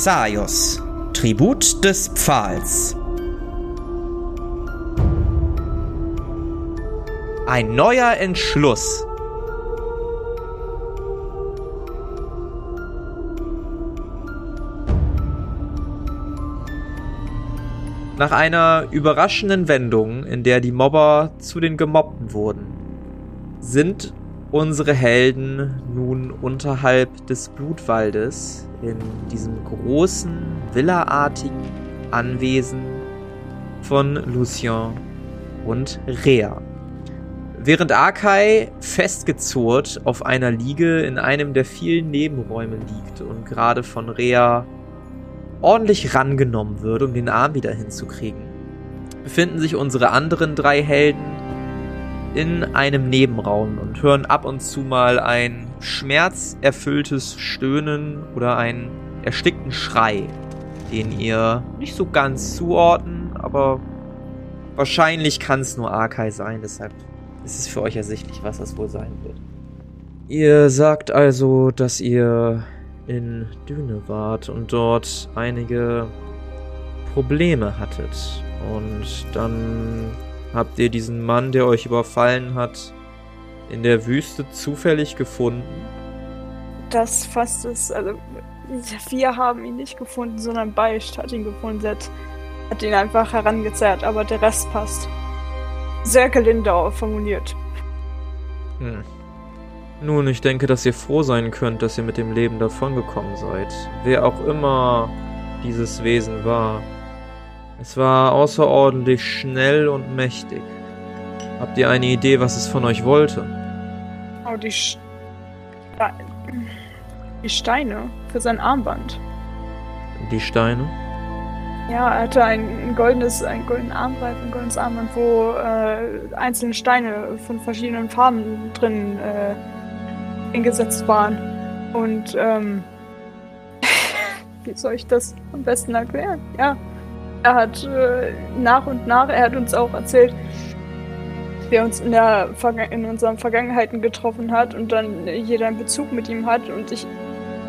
Xaios, Tribut des Pfahls. Ein neuer Entschluss. Nach einer überraschenden Wendung, in der die Mobber zu den Gemobbten wurden, sind unsere Helden nun unterhalb des Blutwaldes in diesem großen, villaartigen Anwesen von Lucien und Rea. Während Arkai festgezurrt auf einer Liege in einem der vielen Nebenräume liegt und gerade von Rea ordentlich rangenommen wird, um den Arm wieder hinzukriegen, befinden sich unsere anderen drei Helden in einem Nebenraum und hören ab und zu mal ein schmerzerfülltes Stöhnen oder einen erstickten Schrei, den ihr nicht so ganz zuordnen, aber wahrscheinlich kann es nur Arkai sein, deshalb ist es für euch ersichtlich, was das wohl sein wird. Ihr sagt also, dass ihr in Düne wart und dort einige Probleme hattet. Und dann habt ihr diesen Mann, der euch überfallen hat, in der Wüste zufällig gefunden? Das fasst es, also wir haben ihn nicht gefunden, sondern Beischt hat ihn gefunden. Hat, hat ihn einfach herangezerrt, aber der Rest passt. Sehr gelinde formuliert. Hm. Nun, ich denke, dass ihr froh sein könnt, dass ihr mit dem Leben davongekommen seid. Wer auch immer dieses Wesen war. Es war außerordentlich schnell und mächtig. Habt ihr eine Idee, was es von euch wollte? Oh, die, Sch die Steine für sein Armband. Die Steine? Ja, er hatte ein goldenes, ein goldenes Armband, ein goldenes Armband, wo äh, einzelne Steine von verschiedenen Farben drin äh, eingesetzt waren. Und ähm, wie soll ich das am besten erklären? Ja, er hat äh, nach und nach, er hat uns auch erzählt, wie er uns in, der in unseren Vergangenheiten getroffen hat und dann jeder einen Bezug mit ihm hat. Und ich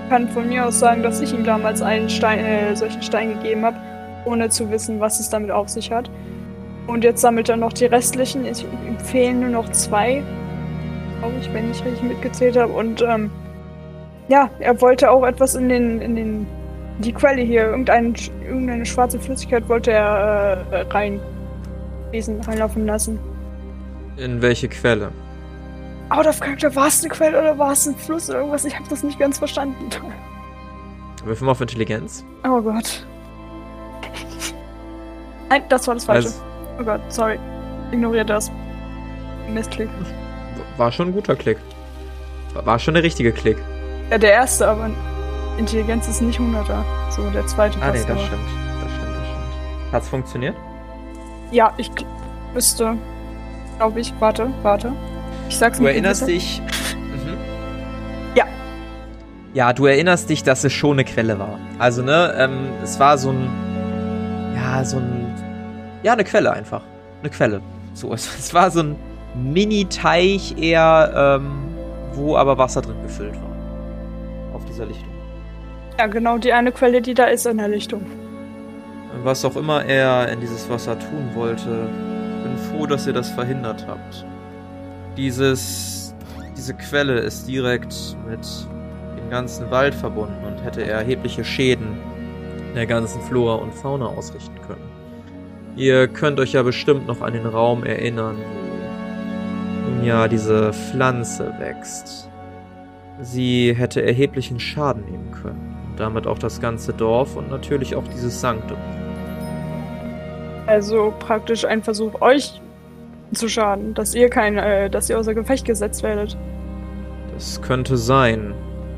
kann von mir aus sagen, dass ich ihm damals einen Stein, äh, solchen Stein gegeben habe, ohne zu wissen, was es damit auf sich hat. Und jetzt sammelt er noch die restlichen. Ich empfehle nur noch zwei, glaube ich, wenn ich richtig mitgezählt habe. Und ähm, ja, er wollte auch etwas in den, in den, die Quelle hier, irgendein, irgendeine schwarze Flüssigkeit wollte er äh, rein, diesen reinlaufen lassen. In welche Quelle? Out of Character, war es eine Quelle oder war es ein Fluss oder irgendwas? Ich habe das nicht ganz verstanden. Würfeln wir auf Intelligenz. Oh Gott. Nein, das war das Falsche. Also, oh Gott, sorry. Ignoriert das. Mistklick. War schon ein guter Klick. War schon der richtige Klick. Ja, der erste, aber Intelligenz ist nicht 100er. So, der zweite Ah, nee, das stimmt. Das stimmt, das stimmt. Hat's funktioniert? Ja, ich müsste. Glaube ich. Warte, warte. Ich sag's Du erinnerst dich. Mhm. Ja. Ja, du erinnerst dich, dass es schon eine Quelle war. Also, ne, ähm, es war so ein. Ja, so ein. Ja, eine Quelle einfach. Eine Quelle. So, es, es war so ein Mini-Teich eher, ähm, wo aber Wasser drin gefüllt war. Auf dieser Lichtung. Ja, genau die eine Quelle, die da ist in der Lichtung. Was auch immer er in dieses Wasser tun wollte, ich bin froh, dass ihr das verhindert habt. Dieses, diese Quelle ist direkt mit dem ganzen Wald verbunden und hätte erhebliche Schäden der ganzen Flora und Fauna ausrichten können. Ihr könnt euch ja bestimmt noch an den Raum erinnern, wo ja diese Pflanze wächst. Sie hätte erheblichen Schaden nehmen können. Damit auch das ganze Dorf und natürlich auch dieses Sanktum. Also praktisch ein Versuch, euch zu schaden, dass ihr kein, äh, dass ihr außer Gefecht gesetzt werdet. Das könnte sein.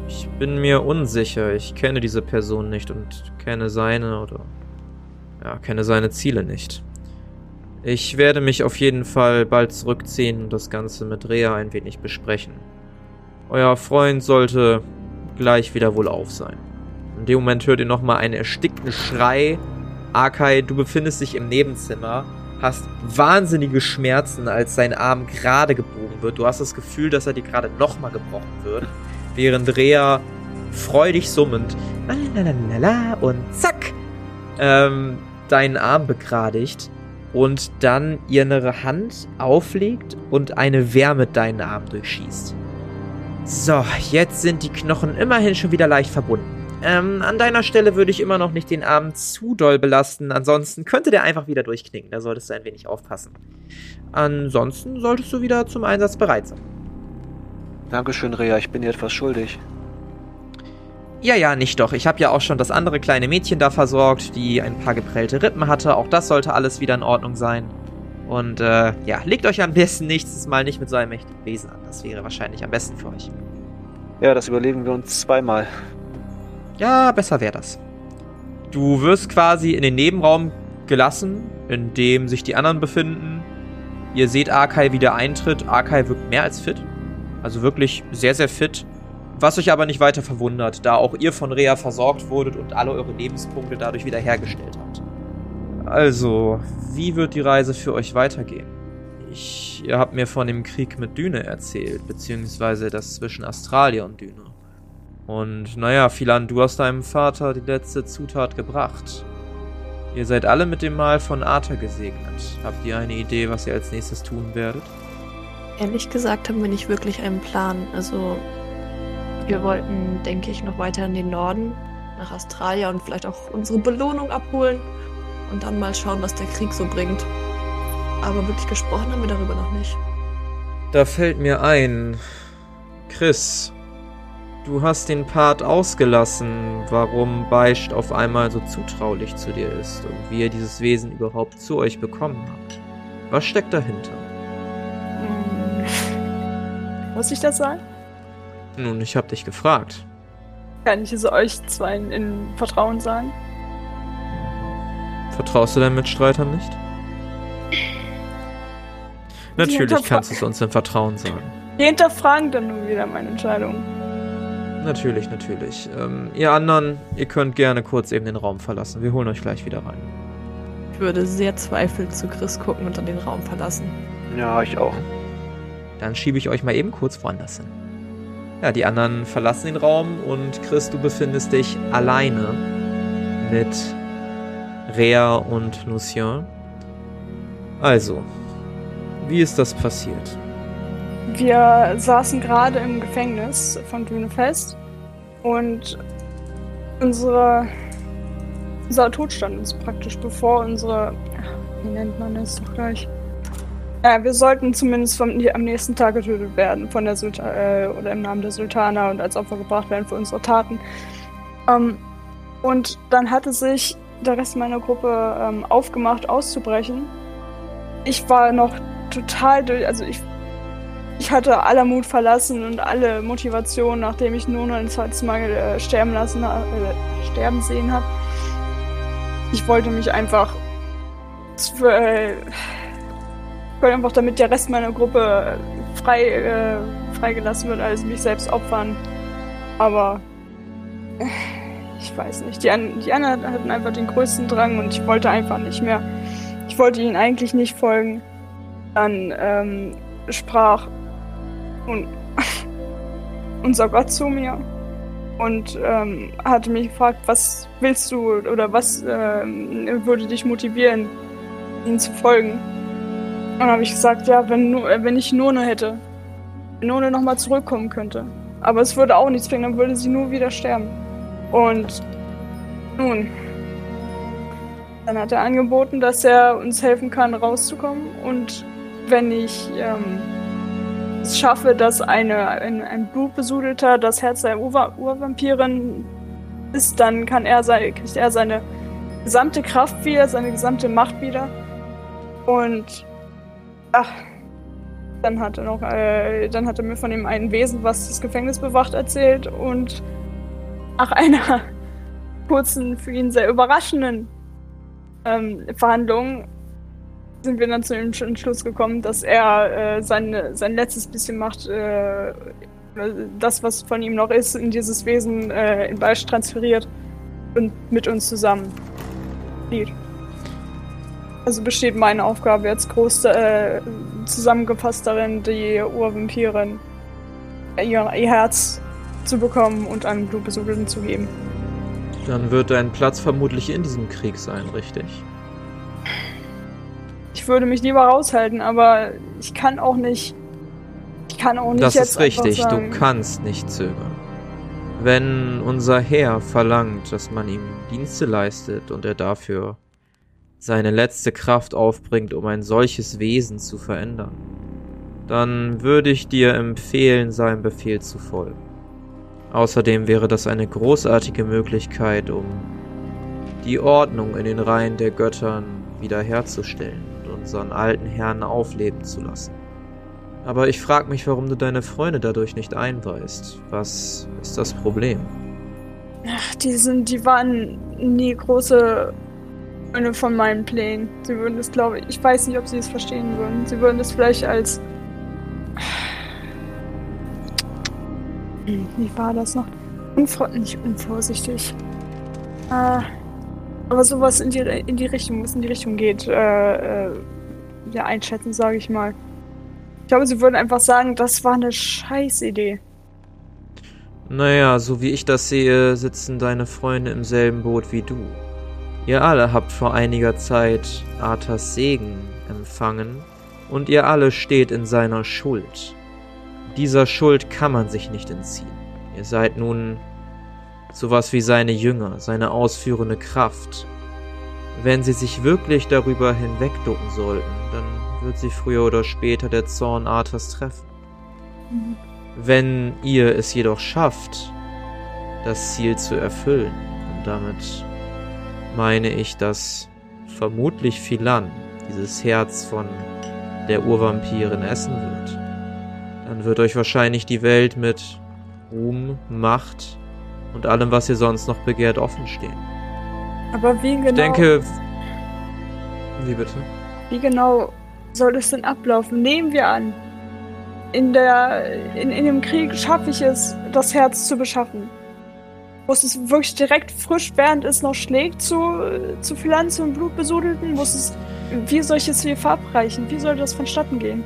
Ich bin mir unsicher. Ich kenne diese Person nicht und kenne seine oder ja, kenne seine Ziele nicht. Ich werde mich auf jeden Fall bald zurückziehen und das Ganze mit Rea ein wenig besprechen. Euer Freund sollte gleich wieder wohl auf sein. In dem Moment hört ihr nochmal einen erstickten Schrei. Akai, du befindest dich im Nebenzimmer, hast wahnsinnige Schmerzen, als sein Arm gerade gebogen wird. Du hast das Gefühl, dass er dir gerade nochmal gebrochen wird. Während Rea freudig summend und zack, ähm, deinen Arm begradigt und dann ihre Hand auflegt und eine Wärme deinen Arm durchschießt. So, jetzt sind die Knochen immerhin schon wieder leicht verbunden. Ähm, an deiner Stelle würde ich immer noch nicht den Arm zu doll belasten, ansonsten könnte der einfach wieder durchknicken. Da solltest du ein wenig aufpassen. Ansonsten solltest du wieder zum Einsatz bereit sein. Dankeschön, Rea, ich bin dir etwas schuldig. Ja, ja, nicht doch. Ich habe ja auch schon das andere kleine Mädchen da versorgt, die ein paar geprellte Rippen hatte. Auch das sollte alles wieder in Ordnung sein. Und äh, ja, legt euch am besten nächstes Mal nicht mit so einem mächtigen Wesen an. Das wäre wahrscheinlich am besten für euch. Ja, das überleben wir uns zweimal. Ja, besser wäre das. Du wirst quasi in den Nebenraum gelassen, in dem sich die anderen befinden. Ihr seht Arkai, wie der eintritt. Arkai wirkt mehr als fit. Also wirklich sehr, sehr fit. Was euch aber nicht weiter verwundert, da auch ihr von Rea versorgt wurdet und alle eure Lebenspunkte dadurch wiederhergestellt habt. Also, wie wird die Reise für euch weitergehen? Ich, ihr habt mir von dem Krieg mit Düne erzählt, beziehungsweise das zwischen Australia und Düne. Und naja, Philan, du hast deinem Vater die letzte Zutat gebracht. Ihr seid alle mit dem Mal von Arthur gesegnet. Habt ihr eine Idee, was ihr als nächstes tun werdet? Ehrlich gesagt haben wir nicht wirklich einen Plan. Also wir wollten, denke ich, noch weiter in den Norden, nach Australien und vielleicht auch unsere Belohnung abholen und dann mal schauen, was der Krieg so bringt. Aber wirklich gesprochen haben wir darüber noch nicht. Da fällt mir ein, Chris, du hast den Part ausgelassen, warum Beicht auf einmal so zutraulich zu dir ist und wie ihr dieses Wesen überhaupt zu euch bekommen habt. Was steckt dahinter? Hm. Muss ich das sagen? Nun, ich hab dich gefragt. Kann ich es euch zwei in, in Vertrauen sagen? Vertraust du deinen Mitstreitern nicht? Natürlich kannst du es uns im Vertrauen sagen. Die hinterfragen dann nun wieder meine Entscheidung. Natürlich, natürlich. Ähm, ihr anderen, ihr könnt gerne kurz eben den Raum verlassen. Wir holen euch gleich wieder rein. Ich würde sehr zweifelnd zu Chris gucken und dann den Raum verlassen. Ja, ich auch. Dann schiebe ich euch mal eben kurz woanders hin. Ja, die anderen verlassen den Raum und Chris, du befindest dich alleine mit Rea und Lucien. Also, wie ist das passiert? Wir saßen gerade im Gefängnis von Dünefest und unsere, unser Tod stand uns praktisch bevor. Unsere, wie nennt man das doch gleich? Ja, wir sollten zumindest vom, am nächsten Tag getötet werden von der Sultan äh, oder im Namen der Sultana und als Opfer gebracht werden für unsere Taten. Ähm, und dann hatte sich der Rest meiner Gruppe ähm, aufgemacht, auszubrechen. Ich war noch total durch, also ich, ich hatte aller Mut verlassen und alle Motivation, nachdem ich noch ein zweites Mal äh, sterben lassen, äh, sterben sehen habe. Ich wollte mich einfach äh, wollte einfach, damit der Rest meiner Gruppe frei, äh, freigelassen wird, als mich selbst opfern. Aber äh, ich weiß nicht. Die, an, die anderen hatten einfach den größten Drang und ich wollte einfach nicht mehr. Ich wollte ihnen eigentlich nicht folgen. Dann ähm, sprach und unser Gott zu mir und ähm, hatte mich gefragt, was willst du oder was ähm, würde dich motivieren, ihnen zu folgen. Und dann habe ich gesagt, ja, wenn, nur, wenn ich None hätte, None nochmal zurückkommen könnte. Aber es würde auch nichts bringen, dann würde sie nur wieder sterben. Und nun, dann hat er angeboten, dass er uns helfen kann, rauszukommen. Und wenn ich ähm, es schaffe, dass eine, ein, ein blutbesudelter das Herz der Ur Urvampirin ist, dann kann er sein, kriegt er seine gesamte Kraft wieder, seine gesamte Macht wieder. Und Ach, dann hat er noch, äh, dann hat er mir von dem einen Wesen, was das Gefängnis bewacht, erzählt und nach einer kurzen, für ihn sehr überraschenden ähm, Verhandlung sind wir dann zu dem Entschluss gekommen, dass er äh, sein, sein letztes bisschen Macht, äh, das, was von ihm noch ist, in dieses Wesen äh, in Beisch transferiert und mit uns zusammen flieht. Also besteht meine Aufgabe jetzt groß äh, zusammengefasst darin, die Urvampirin, ihr, ihr Herz zu bekommen und an Blutbesudelten zu geben. Dann wird dein Platz vermutlich in diesem Krieg sein, richtig? Ich würde mich lieber raushalten, aber ich kann auch nicht. Ich kann auch nicht das jetzt ist richtig, einfach du sagen, kannst nicht zögern. Wenn unser Herr verlangt, dass man ihm Dienste leistet und er dafür seine letzte Kraft aufbringt, um ein solches Wesen zu verändern, dann würde ich dir empfehlen, seinem Befehl zu folgen. Außerdem wäre das eine großartige Möglichkeit, um die Ordnung in den Reihen der Göttern wiederherzustellen unseren alten Herrn aufleben zu lassen. Aber ich frag mich, warum du deine Freunde dadurch nicht einweist. Was ist das Problem? Ach, die sind, die waren nie große Freunde von meinen Plänen. Sie würden das, glaube ich, ich weiß nicht, ob sie es verstehen würden. Sie würden das vielleicht als. Hm, Wie war das noch? Unvor nicht unvorsichtig. Äh, aber sowas in die, in die Richtung, was in die Richtung geht, äh, äh, ja, einschätzen, sage ich mal. Ich glaube, sie würden einfach sagen, das war eine Scheißidee. Naja, so wie ich das sehe, sitzen deine Freunde im selben Boot wie du. Ihr alle habt vor einiger Zeit Arthas Segen empfangen und ihr alle steht in seiner Schuld. Dieser Schuld kann man sich nicht entziehen. Ihr seid nun sowas wie seine Jünger, seine ausführende Kraft. Wenn sie sich wirklich darüber hinwegducken sollten, dann wird sie früher oder später der Zorn Arthas treffen. Wenn ihr es jedoch schafft, das Ziel zu erfüllen, und damit meine ich, dass vermutlich Philan dieses Herz von der Urvampirin essen wird, dann wird euch wahrscheinlich die Welt mit Ruhm, Macht und allem, was ihr sonst noch begehrt, offen stehen. Aber wie genau, Ich denke. Wie bitte? wie genau soll es denn ablaufen? Nehmen wir an, in der, in, in dem Krieg schaffe ich es, das Herz zu beschaffen. Muss es wirklich direkt frisch, während es noch schlägt, zu, zu Pflanzen und Blutbesudelten? Muss es, wie soll ich es hier verabreichen? Wie soll das vonstatten gehen?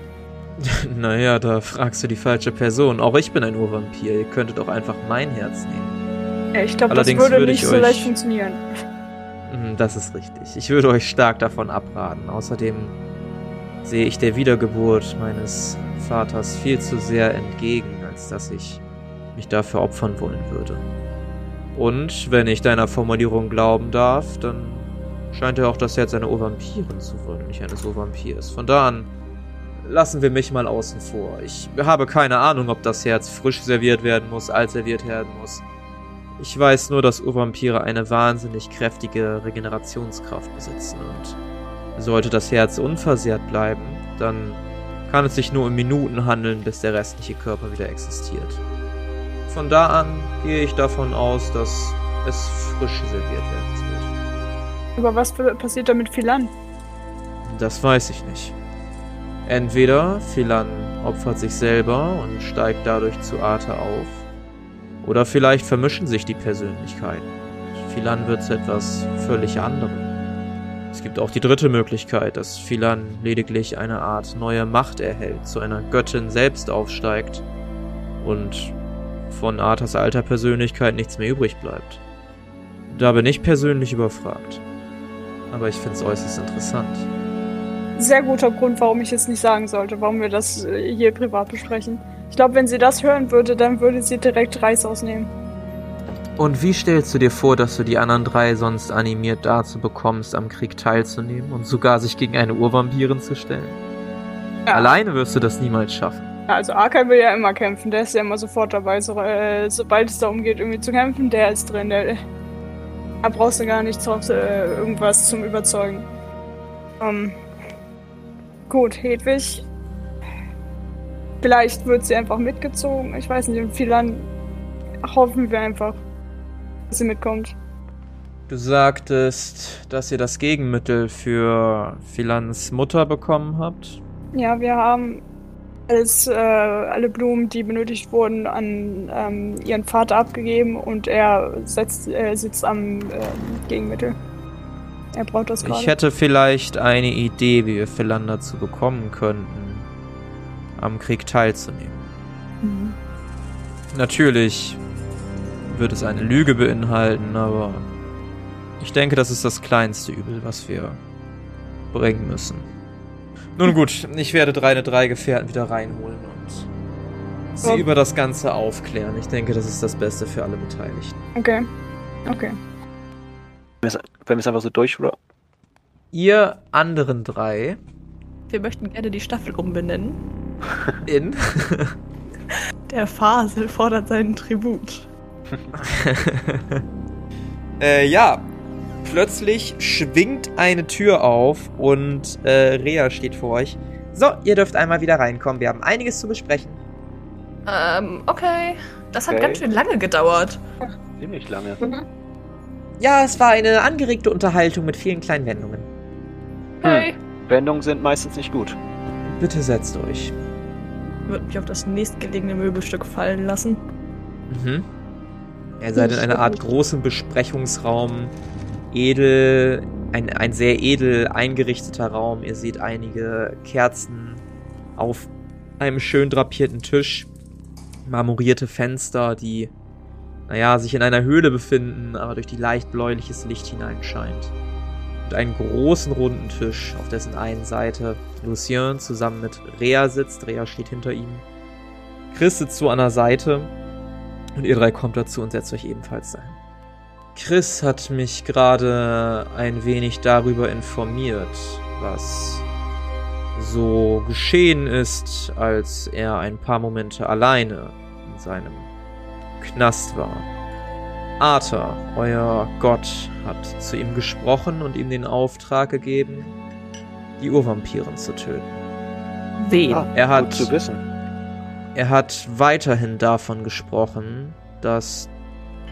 Naja, da fragst du die falsche Person. Auch ich bin ein Urvampir. Ihr könntet auch einfach mein Herz nehmen. Ich glaube, das würde würde nicht ich so euch- leicht funktionieren. Mhm, Das ist richtig. Ich würde euch stark davon abraten. Außerdem sehe ich der Wiedergeburt meines Vaters viel zu sehr entgegen, als dass ich mich dafür opfern wollen würde. Und wenn ich deiner Formulierung glauben darf, dann scheint er auch das Herz einer Urvampirin zu wollen, und nicht eines Urvampirs. Von da an lassen wir mich mal außen vor. Ich habe keine Ahnung, ob das Herz frisch serviert werden muss, alt serviert werden muss. Ich weiß nur, dass Urvampire eine wahnsinnig kräftige Regenerationskraft besitzen und sollte das Herz unversehrt bleiben, dann kann es sich nur um Minuten handeln, bis der restliche Körper wieder existiert. Von da an gehe ich davon aus, dass es frisch serviert werden wird. Aber was passiert da mit Philan? Das weiß ich nicht. Entweder Philan opfert sich selber und steigt dadurch zu Arte auf, oder vielleicht vermischen sich die Persönlichkeiten. Philan wird zu etwas völlig anderem. Es gibt auch die dritte Möglichkeit, dass Philan lediglich eine Art neue Macht erhält, zu einer Göttin selbst aufsteigt und von Arthas alter Persönlichkeit nichts mehr übrig bleibt. Da bin ich persönlich überfragt. Aber ich finde es äußerst interessant. Sehr guter Grund, warum ich es nicht sagen sollte, warum wir das äh, hier privat besprechen. Ich glaube, wenn sie das hören würde, dann würde sie direkt Reis ausnehmen. Und wie stellst du dir vor, dass du die anderen drei sonst animiert dazu bekommst, am Krieg teilzunehmen und sogar sich gegen eine Urvampirin zu stellen? Ja. Alleine wirst du das niemals schaffen. Ja, Also Arkai will ja immer kämpfen, der ist ja immer sofort dabei. So, äh, sobald es darum geht, irgendwie zu kämpfen, der ist drin. Der, da brauchst du gar nicht drauf, äh, irgendwas zum Überzeugen. Ähm, gut, Hedwig. Vielleicht wird sie einfach mitgezogen. Ich weiß nicht, und Philan hoffen wir einfach, dass sie mitkommt. Du sagtest, dass ihr das Gegenmittel für Philans Mutter bekommen habt. Ja, wir haben alles, äh, alle Blumen, die benötigt wurden, an ähm, ihren Vater abgegeben und er setzt, äh, sitzt am ähm, Gegenmittel. Er braucht das Ich gerade. hätte vielleicht eine Idee, wie wir Philan dazu bekommen könnten, am Krieg teilzunehmen. Mhm. Natürlich wird es eine Lüge beinhalten, aber ich denke, das ist das kleinste Übel, was wir bringen müssen. Nun gut, ich werde deine drei Gefährten wieder reinholen und sie Ja. über das Ganze aufklären. Ich denke, das ist das Beste für alle Beteiligten. Okay. Okay. Wenn wir es einfach so durch, oder? Ihr anderen drei Wir möchten gerne die Staffel umbenennen. In Der Fasel fordert seinen Tribut. äh, ja, plötzlich schwingt eine Tür auf und äh, Rea steht vor euch. So, ihr dürft einmal wieder reinkommen. Wir haben einiges zu besprechen. Ähm, okay. Das hat Okay. ganz schön lange gedauert. Ziemlich lange. Ja, es war eine angeregte Unterhaltung mit vielen kleinen Wendungen. Okay. Wendungen sind meistens nicht gut. Bitte setzt euch. Würde mich auf das nächstgelegene Möbelstück fallen lassen. Mhm. Ihr seid in einer Art großem Besprechungsraum. Edel, ein, ein sehr edel eingerichteter Raum. Ihr seht einige Kerzen auf einem schön drapierten Tisch. Marmorierte Fenster, die, naja, sich in einer Höhle befinden, aber durch die leicht bläuliches Licht hineinscheint. Und einen großen runden Tisch, auf dessen einen Seite Lucien zusammen mit Rea sitzt. Rea steht hinter ihm. Chris sitzt so an der Seite und ihr drei kommt dazu und setzt euch ebenfalls dahin. Chris hat mich gerade ein wenig darüber informiert, was so geschehen ist, als er ein paar Momente alleine in seinem Knast war. Arthur, euer Gott, hat zu ihm gesprochen und ihm den Auftrag gegeben, die Urvampiren zu töten. Wen? Ah, Er hat- gut zu wissen. Er hat weiterhin davon gesprochen, dass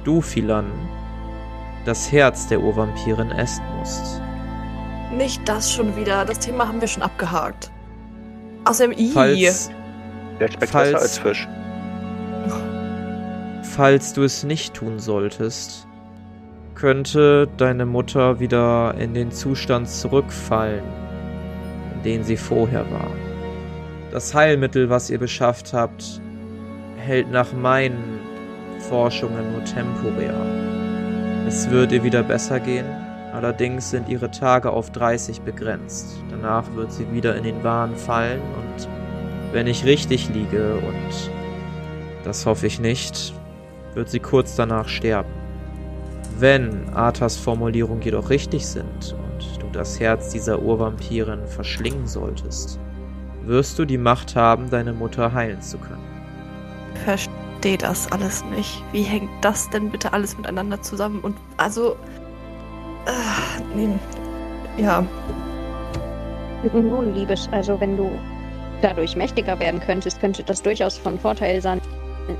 du, Philan, das Herz der Urvampirin essen musst. Nicht das schon wieder. Das Thema haben wir schon abgehakt. Außerdem, i. Falls, Der schmeckt Falls- besser als Fisch. Falls du es nicht tun solltest, könnte deine Mutter wieder in den Zustand zurückfallen, in den sie vorher war. Das Heilmittel, was ihr beschafft habt, hält nach meinen Forschungen nur temporär. Es wird ihr wieder besser gehen, allerdings sind ihre Tage auf 30 begrenzt. Danach wird sie wieder in den Wahn fallen und wenn ich richtig liege und das hoffe ich nicht, wird sie kurz danach sterben. Wenn Arthas Formulierungen jedoch richtig sind und du das Herz dieser Urvampirin verschlingen solltest, wirst du die Macht haben, deine Mutter heilen zu können. verstehe das alles nicht. Wie hängt das denn bitte alles miteinander zusammen? Und also. Äh, nee. Ja. Nun, Liebes, also wenn du dadurch mächtiger werden könntest, könnte das durchaus von Vorteil sein,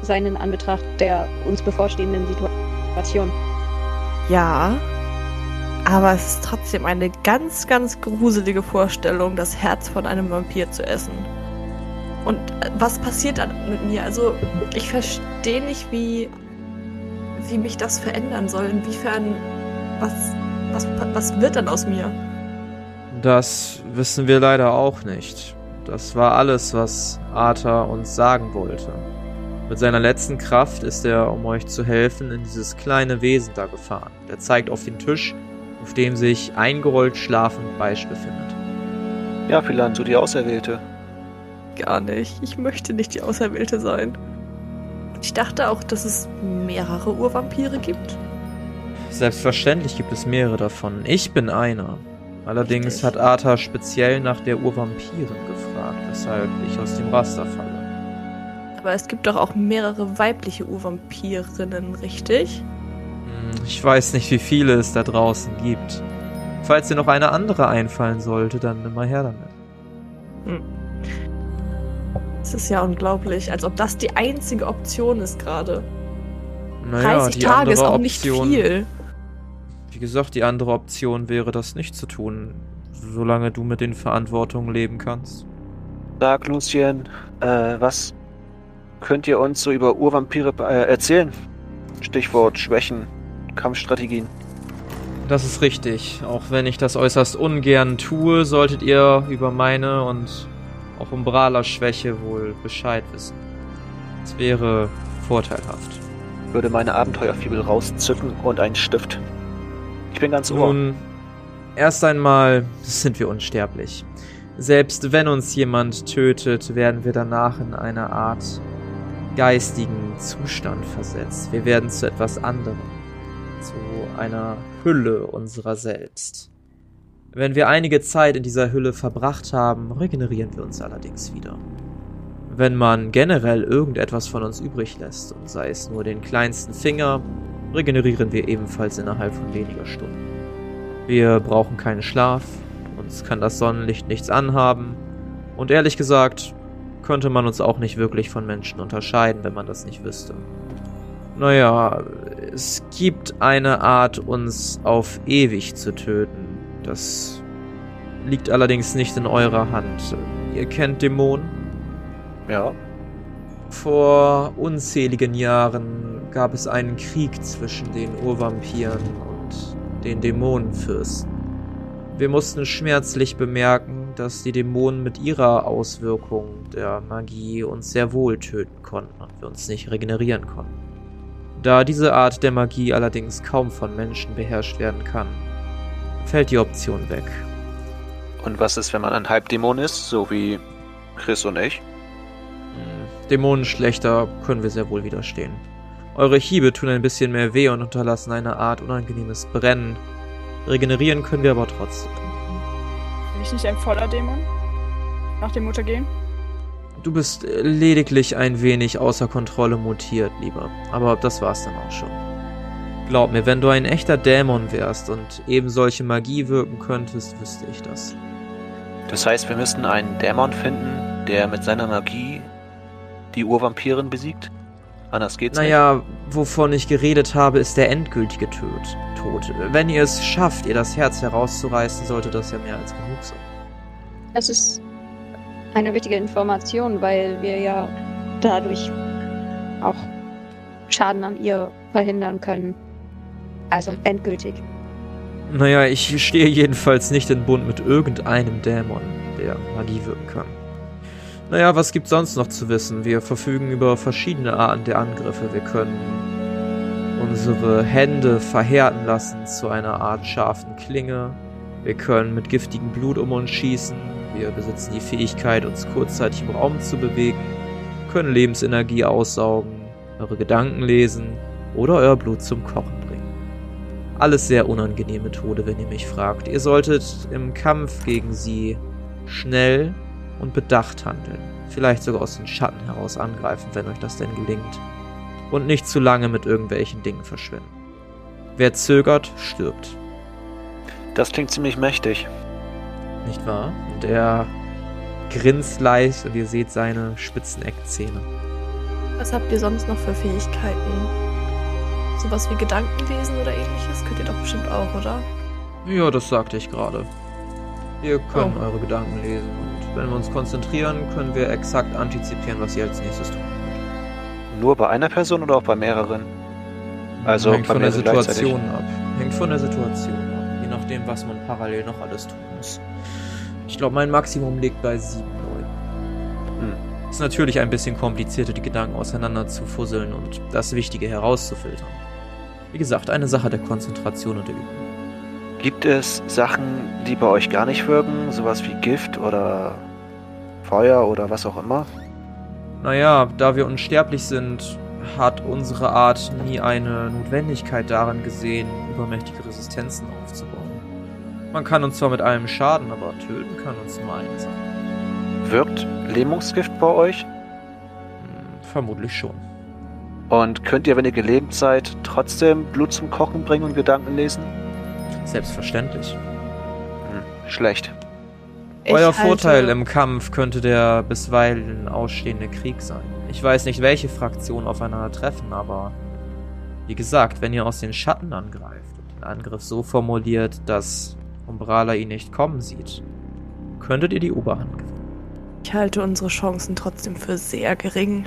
sein in Anbetracht der uns bevorstehenden Situation. Ja. Aber es ist trotzdem eine ganz, ganz gruselige Vorstellung, das Herz von einem Vampir zu essen. Und äh, was passiert dann mit mir? Also, ich verstehe nicht, wie, wie mich das verändern soll. Inwiefern, was, was, was wird dann aus mir? Das wissen wir leider auch nicht. Das war alles, was Arthur uns sagen wollte. Mit seiner letzten Kraft ist er, um euch zu helfen, in dieses kleine Wesen da gefahren. Der zeigt auf den Tisch, auf dem sich eingerollt schlafend Beisch befindet. Ja, Philan, du die Auserwählte. Gar nicht. Ich möchte nicht die Auserwählte sein. Ich dachte auch, dass es mehrere Urvampire gibt. Selbstverständlich gibt es mehrere davon. Ich bin einer. Allerdings Richtig. hat Arthur speziell nach der Urvampirin gefragt, weshalb ich aus dem Raster falle. Aber es gibt doch auch mehrere weibliche Urvampirinnen, richtig? Hm, Ich weiß nicht, wie viele es da draußen gibt. Falls dir noch eine andere einfallen sollte, dann nimm mal her damit. Es ist ja unglaublich, als ob das die einzige Option ist gerade. Naja, 30 die Tage andere ist auch Option, nicht viel. Wie gesagt, die andere Option wäre, das nicht zu tun, solange du mit den Verantwortungen leben kannst. Sag, Lucien, äh, was könnt ihr uns so über Urvampire äh, erzählen? Stichwort Schwächen, Kampfstrategien. Das ist richtig. Auch wenn ich das äußerst ungern tue, solltet ihr über meine und auch Umbraler Schwäche wohl Bescheid wissen. Es wäre vorteilhaft. würde meine Abenteuerfibel rauszücken und einen Stift. Ich bin ganz ohr. Nun, erst einmal sind wir unsterblich. Selbst wenn uns jemand tötet, werden wir danach in eine Art geistigen Zustand versetzt. Wir werden zu etwas anderem, zu einer Hülle unserer selbst. Wenn wir einige Zeit in dieser Hülle verbracht haben, regenerieren wir uns allerdings wieder. Wenn man generell irgendetwas von uns übrig lässt, und sei es nur den kleinsten Finger, regenerieren wir ebenfalls innerhalb von weniger Stunden. Wir brauchen keinen Schlaf, uns kann das Sonnenlicht nichts anhaben, und ehrlich gesagt, könnte man uns auch nicht wirklich von Menschen unterscheiden, wenn man das nicht wüsste. Naja, es gibt eine Art, uns auf ewig zu töten. Das liegt allerdings nicht in eurer Hand. Ihr kennt Dämonen? Ja. Vor unzähligen Jahren gab es einen Krieg zwischen den Urvampiren und den Dämonenfürsten. Wir mussten schmerzlich bemerken, dass die Dämonen mit ihrer Auswirkung der Magie uns sehr wohl töten konnten und wir uns nicht regenerieren konnten. Da diese Art der Magie allerdings kaum von Menschen beherrscht werden kann, fällt die Option weg. Und was ist, wenn man ein Halbdämon ist, so wie Chris und ich? Hm, Dämonenschlechter können wir sehr wohl widerstehen. Eure Hiebe tun ein bisschen mehr weh und unterlassen eine Art unangenehmes Brennen. Regenerieren können wir aber trotzdem. Bin ich nicht ein voller Dämon? Nach dem Muttergehen? Du bist lediglich ein wenig außer Kontrolle mutiert, lieber. Aber das war's dann auch schon. Glaub mir, wenn du ein echter Dämon wärst und eben solche Magie wirken könntest, wüsste ich das. Das heißt, wir müssten einen Dämon finden, der mit seiner Magie die Urvampirin besiegt? Anders geht's naja, nicht. Naja, wovon ich geredet habe, ist der endgültige Tod. Tod. Wenn ihr es schafft, ihr das Herz herauszureißen, sollte das ja mehr als genug sein. Das ist eine wichtige Information, weil wir ja dadurch auch Schaden an ihr verhindern können. Also endgültig. Naja, ich stehe jedenfalls nicht in Bund mit irgendeinem Dämon, der Magie wirken kann. Naja, was gibt's sonst noch zu wissen? Wir verfügen über verschiedene Arten der Angriffe. Wir können unsere Hände verhärten lassen zu einer Art scharfen Klinge. Wir können mit giftigem Blut um uns schießen. Wir besitzen die Fähigkeit, uns kurzzeitig im Raum zu bewegen, können Lebensenergie aussaugen, eure Gedanken lesen oder euer Blut zum Kochen bringen. Alles sehr unangenehme Tode, wenn ihr mich fragt. Ihr solltet im Kampf gegen sie schnell und bedacht handeln. Vielleicht sogar aus den Schatten heraus angreifen, wenn euch das denn gelingt. Und nicht zu lange mit irgendwelchen Dingen verschwinden. Wer zögert, stirbt. Das klingt ziemlich mächtig. Nicht wahr? Und er grinst leicht und ihr seht seine spitzen Eckzähne. Was habt ihr sonst noch für Fähigkeiten? Sowas wie Gedankenlesen oder ähnliches könnt ihr doch bestimmt auch, oder? Ja, das sagte ich gerade. Wir können oh. eure Gedanken lesen und wenn wir uns konzentrieren, können wir exakt antizipieren, was ihr als nächstes tun könnt. Nur bei einer Person oder auch bei mehreren? Also Hängt von der Situation ab. Hängt von der Situation ab. Je nachdem, was man parallel noch alles tun muss. Ich glaube, mein Maximum liegt bei sieben Leuten. Hm. Ist natürlich ein bisschen komplizierter, die Gedanken auseinander zu fusseln und das Wichtige herauszufiltern. Wie gesagt, eine Sache der Konzentration und der Übung. Gibt es Sachen, die bei euch gar nicht wirken? Sowas wie Gift oder Feuer oder was auch immer? Naja, da wir unsterblich sind, hat unsere Art nie eine Notwendigkeit darin gesehen, übermächtige Resistenzen aufzubauen. Man kann uns zwar mit allem schaden, aber töten kann uns nur eine Sache. Wirkt Lähmungsgift bei euch? Hm, vermutlich schon. Und könnt ihr, wenn ihr gelebt seid, trotzdem Blut zum Kochen bringen und Gedanken lesen? Selbstverständlich. Hm, schlecht. Ich Euer Vorteil im Kampf könnte der bisweilen ausstehende Krieg sein. Ich weiß nicht, welche Fraktionen aufeinander treffen, aber wie gesagt, wenn ihr aus den Schatten angreift und den Angriff so formuliert, dass Umbrala ihn nicht kommen sieht, könntet ihr die Oberhand gewinnen. Ich halte unsere Chancen trotzdem für sehr gering.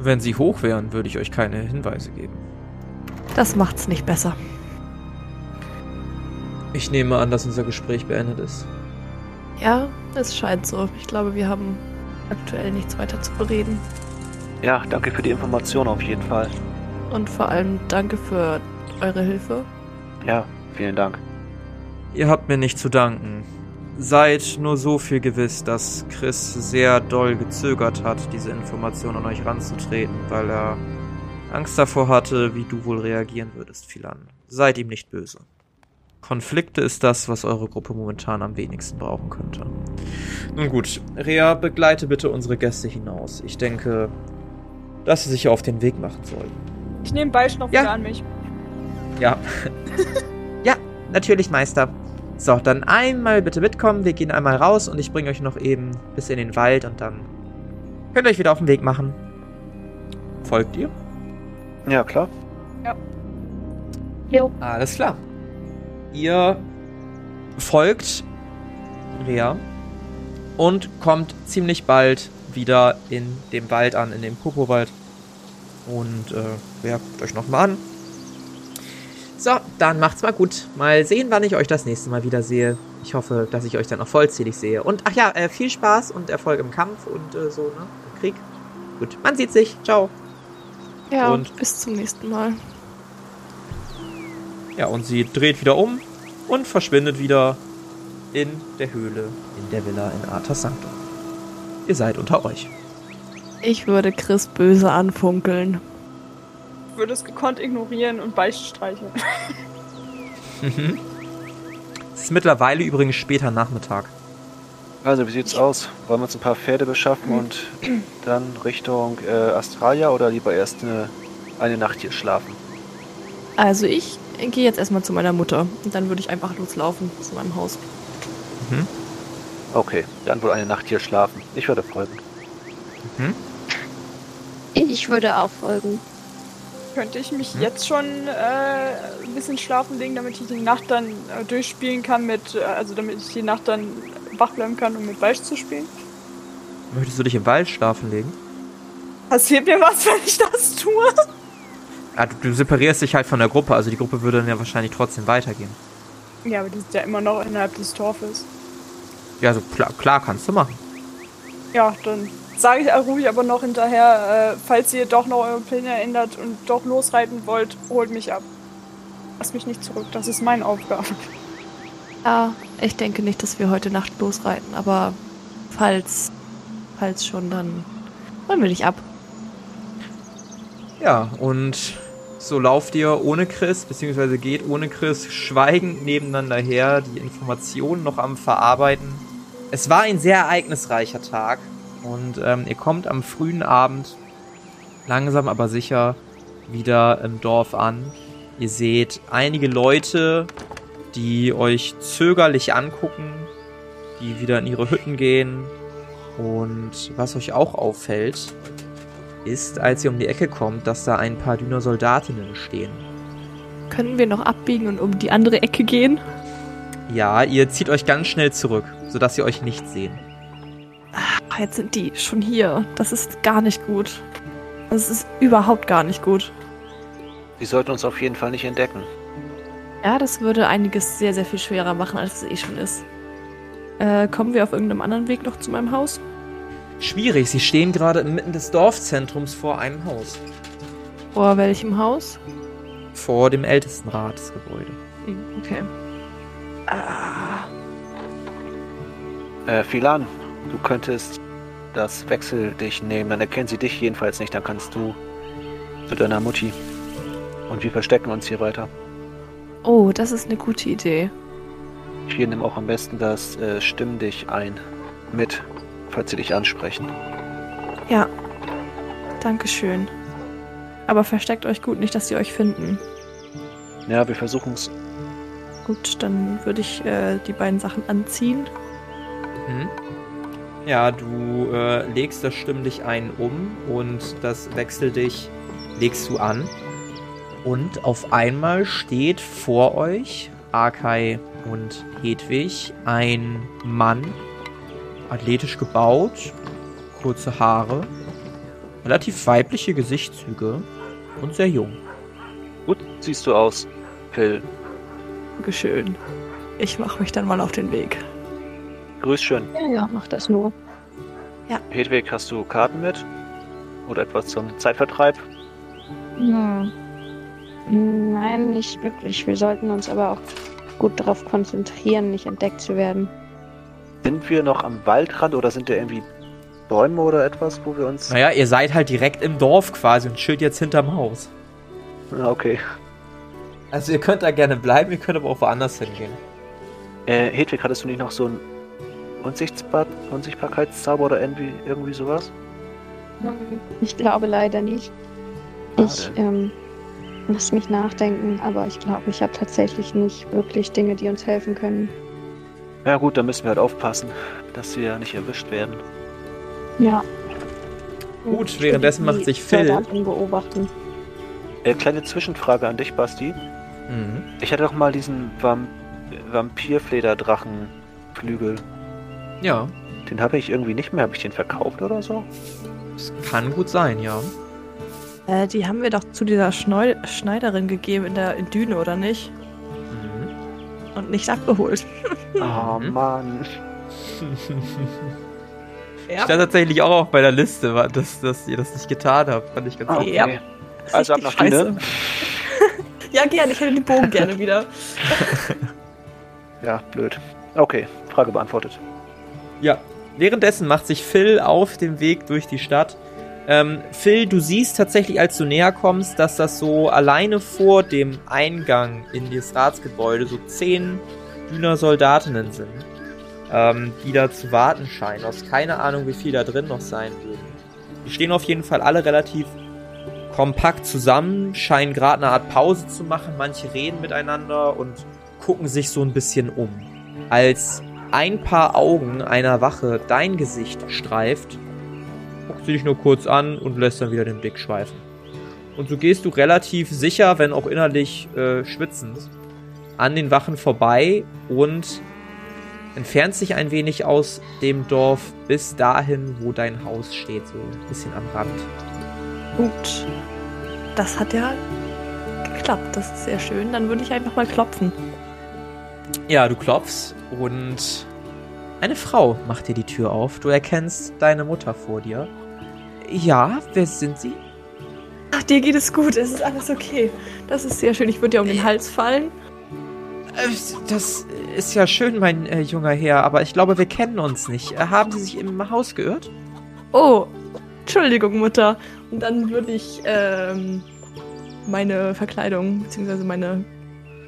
Wenn sie hoch wären, würde ich euch keine Hinweise geben. Das macht's nicht besser. Ich nehme an, dass unser Gespräch beendet ist. Ja, es scheint so. Ich glaube, wir haben aktuell nichts weiter zu bereden. Ja, danke für die Information auf jeden Fall. Und vor allem danke für eure Hilfe. Ja, vielen Dank. Ihr habt mir nicht zu danken. Seid nur so viel gewiss, dass Chris sehr doll gezögert hat, diese Information an euch ranzutreten, weil er Angst davor hatte, wie du wohl reagieren würdest, Philan. Seid ihm nicht böse. Konflikte ist das, was eure Gruppe momentan am wenigsten brauchen könnte. Nun gut, Rea, begleite bitte unsere Gäste hinaus. Ich denke, dass sie sich auf den Weg machen sollen. Ich nehme Beischnopf Ja. wieder an mich. Ja. ja, natürlich, Meister. So, dann einmal bitte mitkommen. Wir gehen einmal raus und ich bringe euch noch eben bis in den Wald und dann könnt ihr euch wieder auf den Weg machen. Folgt ihr? Ja, klar. Jo. Alles klar. Ihr folgt Rea und kommt ziemlich bald wieder in dem Wald an, in dem Popowald. Und äh, wer guckt euch nochmal an? So, dann macht's mal gut. Mal sehen, wann ich euch das nächste Mal wieder sehe. Ich hoffe, dass ich euch dann auch vollzählig sehe. Und ach ja, äh, viel Spaß und Erfolg im Kampf und äh, so, ne? Im Krieg. Gut, man sieht sich. Ciao. Ja, Und- bis zum nächsten Mal. Ja, und sie dreht wieder um und verschwindet wieder in der Höhle in der Villa in Arta Sanctum. Ihr seid unter euch. Ich würde Chris böse anfunkeln. Ich würde es gekonnt ignorieren und Beicht streicheln. es ist mittlerweile übrigens später Nachmittag. Also, wie sieht's aus? Wollen wir uns ein paar Pferde beschaffen und dann Richtung äh, Astralia oder lieber erst eine, eine Nacht hier schlafen? Also ich gehe jetzt erstmal zu meiner Mutter und dann würde ich einfach loslaufen zu meinem Haus. Okay, dann wohl eine Nacht hier schlafen. Ich würde folgen. Ich würde auch folgen. Könnte ich mich Hm? jetzt schon äh, ein bisschen schlafen legen, damit ich die Nacht dann äh, durchspielen kann mit, äh, also damit ich die Nacht dann wach bleiben kann, um mit Beicht zu spielen? Möchtest du dich im Wald schlafen legen? Passiert mir was, wenn ich das tue? Ah, du, du separierst dich halt von der Gruppe, also die Gruppe würde dann ja wahrscheinlich trotzdem weitergehen. Ja, aber die sind ja immer noch innerhalb des Dorfes. Ja, also klar, klar kannst du machen. Ja, dann sage ich, rufe ich aber noch hinterher, äh, falls ihr doch noch eure Pläne ändert und doch losreiten wollt, holt mich ab. Lasst mich nicht zurück, das ist meine Aufgabe. Ja, ich denke nicht, dass wir heute Nacht losreiten, aber falls, falls schon, dann holen wir dich ab. Ja, und so lauft ihr ohne Chris, beziehungsweise geht ohne Chris schweigend nebeneinander her, die Informationen noch am Verarbeiten. Es war ein sehr ereignisreicher Tag und ähm, ihr kommt am frühen Abend langsam aber sicher wieder im Dorf an. Ihr seht einige Leute, die euch zögerlich angucken, die wieder in ihre Hütten gehen. Und was euch auch auffällt, ist, als ihr um die Ecke kommt, dass da ein paar Dünner Soldatinnen stehen. Können wir noch abbiegen und um die andere Ecke gehen? Ja, ihr zieht euch ganz schnell zurück, sodass sie euch nicht sehen. Ach, jetzt sind die schon hier. Das ist gar nicht gut. Das ist überhaupt gar nicht gut. Sie sollten uns auf jeden Fall nicht entdecken. Ja, das würde einiges sehr, sehr viel schwerer machen, als es eh schon ist. Äh, kommen wir auf irgendeinem anderen Weg noch zu meinem Haus? Schwierig, sie stehen gerade inmitten des Dorfzentrums vor einem Haus. Vor welchem Haus? Vor dem Ältestenratsgebäude. Hm, Okay. Ah, Äh, Philan, du könntest das Wechsel dich nehmen. Dann erkennen sie dich jedenfalls nicht. Dann kannst du zu deiner Mutti. Und wir verstecken uns hier weiter. oh, das ist eine gute Idee. Hier nimm auch am besten das äh, Stimm dich ein mit, falls sie dich ansprechen. Ja. Dankeschön. Aber versteckt euch gut, nicht, dass sie euch finden. Ja, wir versuchen es. Gut, dann würde ich äh, die beiden Sachen anziehen. Mhm. Ja, du äh, legst das Stimm dich ein um und das Wechsel dich legst du an. Und auf einmal steht vor euch, Arkai und Hedwig, ein Mann, athletisch gebaut, kurze Haare, relativ weibliche Gesichtszüge und sehr jung. Gut siehst du aus, Phil. Dankeschön. Ich mache mich dann mal auf den Weg. Grüß schön. Ja, ja, mach das nur. Hedwig, hast du Karten mit? Oder etwas zum Zeitvertreib? Hm. Nein, nicht wirklich. Wir sollten uns aber auch gut darauf konzentrieren, nicht entdeckt zu werden. Sind wir noch am Waldrand oder sind da irgendwie Bäume oder etwas, wo wir uns. Naja, ihr seid halt direkt im Dorf quasi und chillt jetzt hinterm Haus. Ah, okay. Also ihr könnt da gerne bleiben, ihr könnt aber auch woanders hingehen. Äh, Hedwig, hattest du nicht noch so einen Unsichtbar Unsichtbarkeitszauber oder irgendwie, irgendwie sowas? Ich glaube leider nicht. Ich ähm, muss mich nachdenken, aber ich glaube, ich habe tatsächlich nicht wirklich Dinge, die uns helfen können. Ja gut, dann müssen wir halt aufpassen, dass wir nicht erwischt werden. Ja. Gut, Ich währenddessen macht sich Phil- beobachten. Äh, kleine Zwischenfrage an dich, Basti. Mhm. Ich hatte doch mal diesen Vamp Vampirflederdrachenflügel. Ja, Den habe ich irgendwie nicht mehr. Habe ich den verkauft oder so? das kann gut sein, ja. Äh, die haben wir doch zu dieser Schneu Schneiderin gegeben in der in Düne, oder nicht? Und nicht abgeholt. Oh. Mann. Ja. Stand tatsächlich auch auf meiner Liste, war, dass, dass ihr das nicht getan habt. Fand ich ganz Ah, okay. Ja. Also ab nach Düne. ja, gerne. Ich hätte den Bogen gerne wieder. Ja, blöd. Okay, Frage beantwortet. Ja, währenddessen macht sich Phil auf dem Weg durch die Stadt. Ähm, Phil, du siehst tatsächlich, als du näher kommst, dass das so alleine vor dem Eingang in das Ratsgebäude so zehn Düner Soldatinnen sind, ähm, die da zu warten scheinen. Hast keine Ahnung, wie viel da drin noch sein würden. Die stehen auf jeden Fall alle relativ kompakt zusammen, scheinen gerade eine Art Pause zu machen. Manche reden miteinander und gucken sich so ein bisschen um. Als ein paar Augen einer Wache dein Gesicht streift, sie dich nur kurz an und lässt dann wieder den Blick schweifen. Und so gehst du relativ sicher, wenn auch innerlich äh, schwitzend, an den Wachen vorbei und entfernst dich ein wenig aus dem Dorf bis dahin, wo dein Haus steht, so ein bisschen am Rand. Gut. Das hat ja geklappt. Das ist sehr schön. Dann würde ich einfach mal klopfen. Ja, du klopfst und eine Frau macht dir die Tür auf. Du erkennst deine Mutter vor dir. Ja, wer sind sie? Ach, dir geht es gut. Es ist alles okay. Das ist sehr schön. Ich würde dir um den Hals fallen. Äh, Das ist ja schön, mein äh, junger Herr, aber ich glaube, wir kennen uns nicht. Äh, haben Sie sich im Haus geirrt? Oh, Entschuldigung, Mutter. Und dann würde ich ähm, meine Verkleidung, beziehungsweise meine,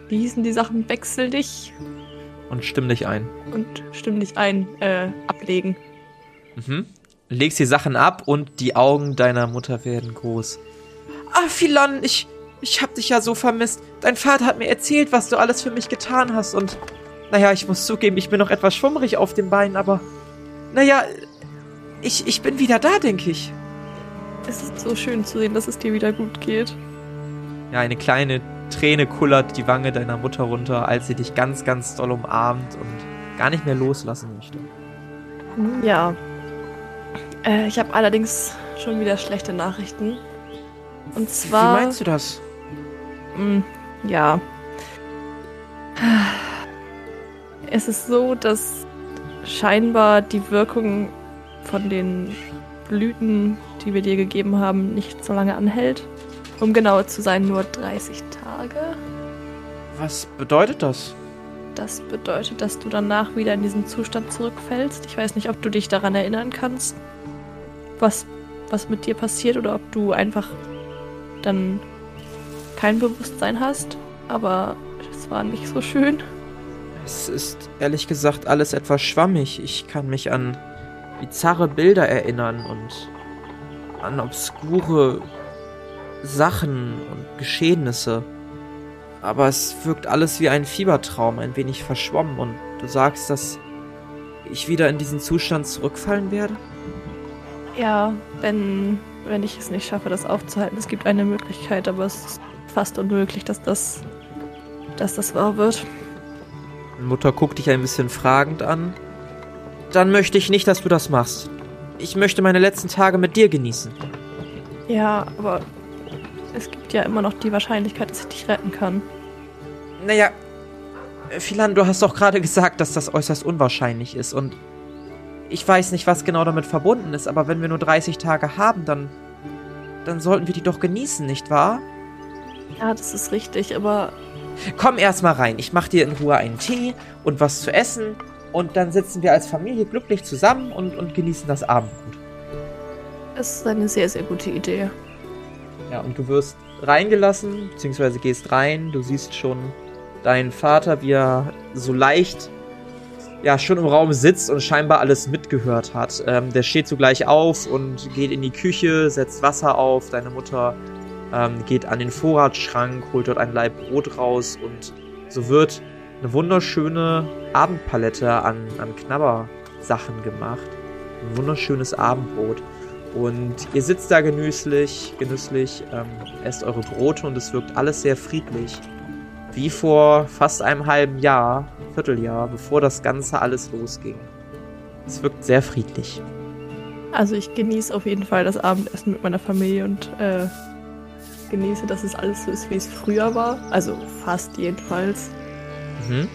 wie hießen die Sachen, wechsel dich Und stimm dich ein. und stimm dich ein, äh, ablegen. Mhm. Legst die Sachen ab und die Augen deiner Mutter werden groß. Ah, Philan, ich, ich hab dich ja so vermisst. Dein Vater hat mir erzählt, was du alles für mich getan hast und, naja, ich muss zugeben, ich bin noch etwas schwummrig auf den Beinen, aber, naja, ich, ich bin wieder da, denke ich. Es ist so schön zu sehen, dass es dir wieder gut geht. Ja, eine kleine Träne kullert die Wange deiner Mutter runter, als sie dich ganz, ganz doll umarmt und gar nicht mehr loslassen möchte. Ja. Äh, ich habe allerdings schon wieder schlechte Nachrichten. Und zwar. Wie meinst du das? Mm, Ja. Es ist so, dass scheinbar die Wirkung von den Blüten, die wir dir gegeben haben, nicht so lange anhält. Um genauer zu sein, nur 30 Tage. Was bedeutet das? Das bedeutet, dass du danach wieder in diesen Zustand zurückfällst. Ich weiß nicht, ob du dich daran erinnern kannst, was, was mit dir passiert oder ob du einfach dann kein Bewusstsein hast. Aber es war nicht so schön. Es ist ehrlich gesagt alles etwas schwammig. Ich kann mich an bizarre Bilder erinnern und an obskure Sachen und Geschehnisse. Aber es wirkt alles wie ein Fiebertraum, ein wenig verschwommen und du sagst, dass ich wieder in diesen Zustand zurückfallen werde? Ja, wenn, wenn ich es nicht schaffe, das aufzuhalten. Es gibt eine Möglichkeit, aber es ist fast unmöglich, dass das, dass das wahr wird. Mutter guckt dich ein bisschen fragend an. Dann möchte ich nicht, dass du das machst. Ich möchte meine letzten Tage mit dir genießen. Ja, aber es gibt ja immer noch die Wahrscheinlichkeit, dass ich dich retten kann. Naja, Philan, du hast doch gerade gesagt, dass das äußerst unwahrscheinlich ist und ich weiß nicht, was genau damit verbunden ist, aber wenn wir nur 30 Tage haben, dann dann sollten wir die doch genießen, nicht wahr? Ja, das ist richtig, aber Komm erst mal rein. Ich mach dir in Ruhe einen Tee und was zu essen. Und dann sitzen wir als Familie glücklich zusammen und, und genießen das Abendbrot. es ist eine sehr, sehr gute Idee. Ja, und du wirst reingelassen, beziehungsweise gehst rein. Du siehst schon deinen Vater, wie er so leicht, ja, schon im Raum sitzt und scheinbar alles mitgehört hat. Ähm, der steht sogleich auf und geht in die Küche, setzt Wasser auf. Deine Mutter ähm, geht an den Vorratsschrank, holt dort ein Laib Brot raus und so wird eine wunderschöne Abendpalette an, an Knabbersachen gemacht. Ein wunderschönes Abendbrot. Und ihr sitzt da genüsslich, genüsslich, ähm, esst eure Brote und es wirkt alles sehr friedlich. Wie vor fast einem halben Jahr, Vierteljahr, bevor das Ganze alles losging. Es wirkt sehr friedlich. Also ich genieße auf jeden Fall das Abendessen mit meiner Familie und äh, genieße, dass es alles so ist, wie es früher war. Also fast jedenfalls. Mhm.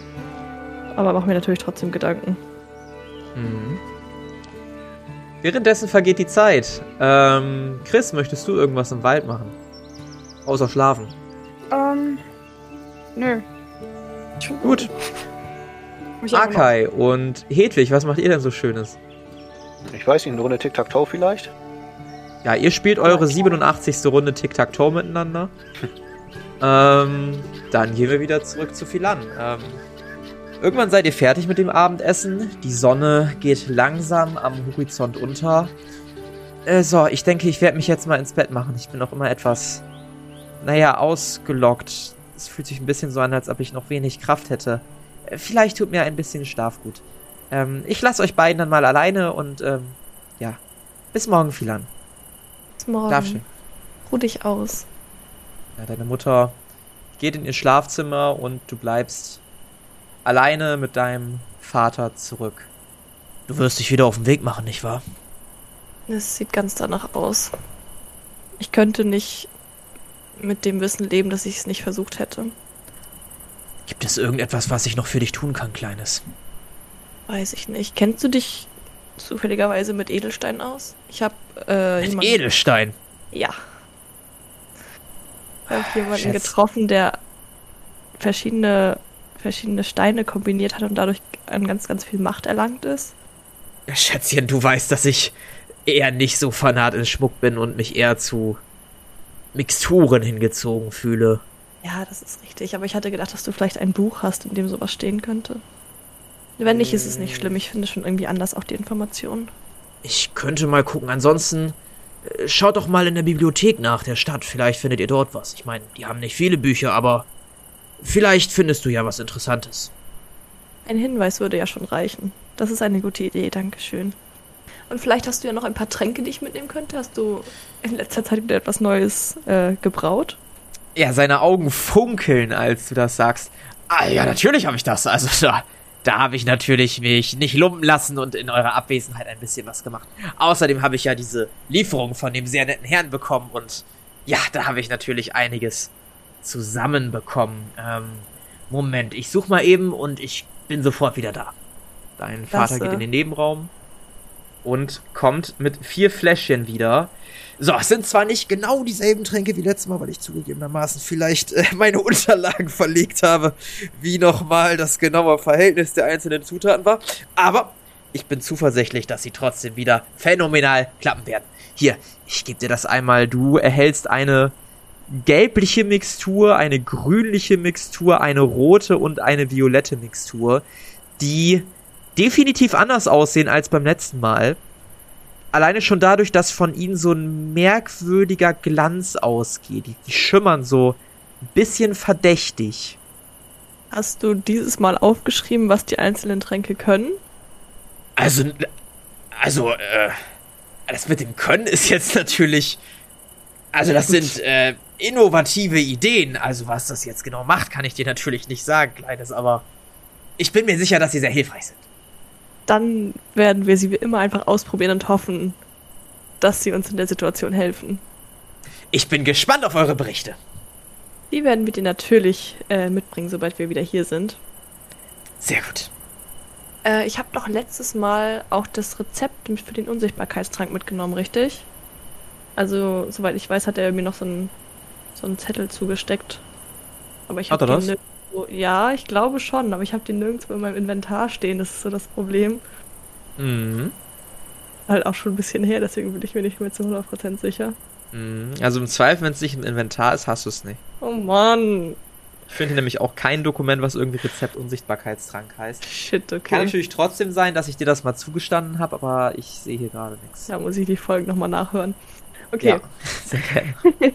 Aber mache mir natürlich trotzdem Gedanken. Mhm. Währenddessen vergeht die Zeit. Ähm, Chris, möchtest du irgendwas im Wald machen? Außer schlafen. Ähm, nö. Gut. Akai und Hedwig, was macht ihr denn so Schönes? Ich weiß nicht, eine Runde Tic-Tac-Toe vielleicht? Ja, ihr spielt eure 87. Runde Tic-Tac-Toe miteinander. ähm, dann gehen wir wieder zurück zu Philan. Ähm, irgendwann seid ihr fertig mit dem Abendessen. Die Sonne geht langsam am Horizont unter. Äh, so, ich denke, ich werde mich jetzt mal ins Bett machen. Ich bin auch immer etwas, naja, ausgelockt. Es fühlt sich ein bisschen so an, als ob ich noch wenig Kraft hätte. Äh, vielleicht tut mir ein bisschen Schlaf gut. Ähm, ich lasse euch beiden dann mal alleine und, ähm, ja. Bis morgen, Philan. Bis morgen. Darf schön. Ruh dich aus. Ja, deine Mutter geht in ihr Schlafzimmer und du bleibst alleine mit deinem Vater zurück. Du wirst dich wieder auf den Weg machen, nicht wahr? Es sieht ganz danach aus. Ich könnte nicht mit dem Wissen leben, dass ich es nicht versucht hätte. Gibt es irgendetwas, was ich noch für dich tun kann, Kleines? Weiß ich nicht. Kennst du dich zufälligerweise mit Edelstein aus? Ich habe äh, Mit jemanden- Edelstein. Ja. Ich habe jemanden Schätz. getroffen, der verschiedene, verschiedene Steine kombiniert hat und dadurch an ganz, ganz viel Macht erlangt ist. Schätzchen, du weißt, dass ich eher nicht so fanat in Schmuck bin und mich eher zu Mixturen hingezogen fühle. Ja, das ist richtig. Aber ich hatte gedacht, dass du vielleicht ein Buch hast, in dem sowas stehen könnte. Wenn nicht, ist es nicht schlimm. Ich finde schon irgendwie anders auch die Informationen. Ich könnte mal gucken. Ansonsten äh, schaut doch mal in der Bibliothek nach der Stadt. Vielleicht findet ihr dort was. Ich meine, die haben nicht viele Bücher, aber vielleicht findest du ja was Interessantes. Ein Hinweis würde ja schon reichen. Das ist eine gute Idee, Dankeschön. Und vielleicht hast du ja noch ein paar Tränke, die ich mitnehmen könnte. Hast du in letzter Zeit wieder etwas Neues äh, gebraut? Ja, seine Augen funkeln, als du das sagst. Ah, ja, natürlich habe ich das. Also da, da habe ich natürlich mich nicht lumpen lassen und in eurer Abwesenheit ein bisschen was gemacht. Außerdem habe ich ja diese Lieferung von dem sehr netten Herrn bekommen und ja, da habe ich natürlich einiges zusammenbekommen. Ähm, Moment, ich suche mal eben und ich bin sofort wieder da. Dein Vater Klasse. geht in den Nebenraum und kommt mit vier Fläschchen wieder. So, es sind zwar nicht genau dieselben Tränke wie letztes Mal, weil ich zugegebenermaßen vielleicht äh, meine Unterlagen verlegt habe, wie nochmal das genaue Verhältnis der einzelnen Zutaten war, aber ich bin zuversichtlich, dass sie trotzdem wieder phänomenal klappen werden. Hier, ich gebe dir das einmal. Du erhältst eine gelbliche Mixtur, eine grünliche Mixtur, eine rote und eine violette Mixtur, die definitiv anders aussehen als beim letzten Mal. Alleine schon dadurch, dass von ihnen so ein merkwürdiger Glanz ausgeht. Die, die schimmern so ein bisschen verdächtig. Hast du dieses Mal aufgeschrieben, was die einzelnen Tränke können? Also, also, äh, das mit dem Können ist jetzt natürlich. Also, das sind äh, innovative Ideen. Also, was das jetzt genau macht, kann ich dir natürlich nicht sagen, Kleines, aber ich bin mir sicher, dass sie sehr hilfreich sind. Dann werden wir sie wie immer einfach ausprobieren und hoffen, dass sie uns in der Situation helfen. Ich bin gespannt auf eure Berichte. Die werden wir dir natürlich äh, mitbringen, sobald wir wieder hier sind. Sehr gut. Äh, ich habe doch letztes Mal auch das Rezept für den Unsichtbarkeitstrank mitgenommen, richtig? Also, soweit ich weiß, hat er mir noch so einen, so einen Zettel zugesteckt. Aber ich Hat habe er den nirgendwo. Ja, ich glaube schon, aber ich habe den nirgendwo in meinem Inventar stehen. Das ist so das Problem. Mhm. Halt auch schon ein bisschen her, deswegen bin ich mir nicht mehr zu 100% sicher. Mhm. Also im Zweifel, wenn es nicht im Inventar ist, hast du es nicht. Oh Mann. Ich finde nämlich auch kein Dokument, was irgendwie Rezept Unsichtbarkeitstrank heißt. Shit, Kann okay. natürlich trotzdem sein, dass ich dir das mal zugestanden habe, aber ich sehe hier gerade nichts. Da muss ich die Folgen nochmal nachhören. Okay. Ja, sehr gerne.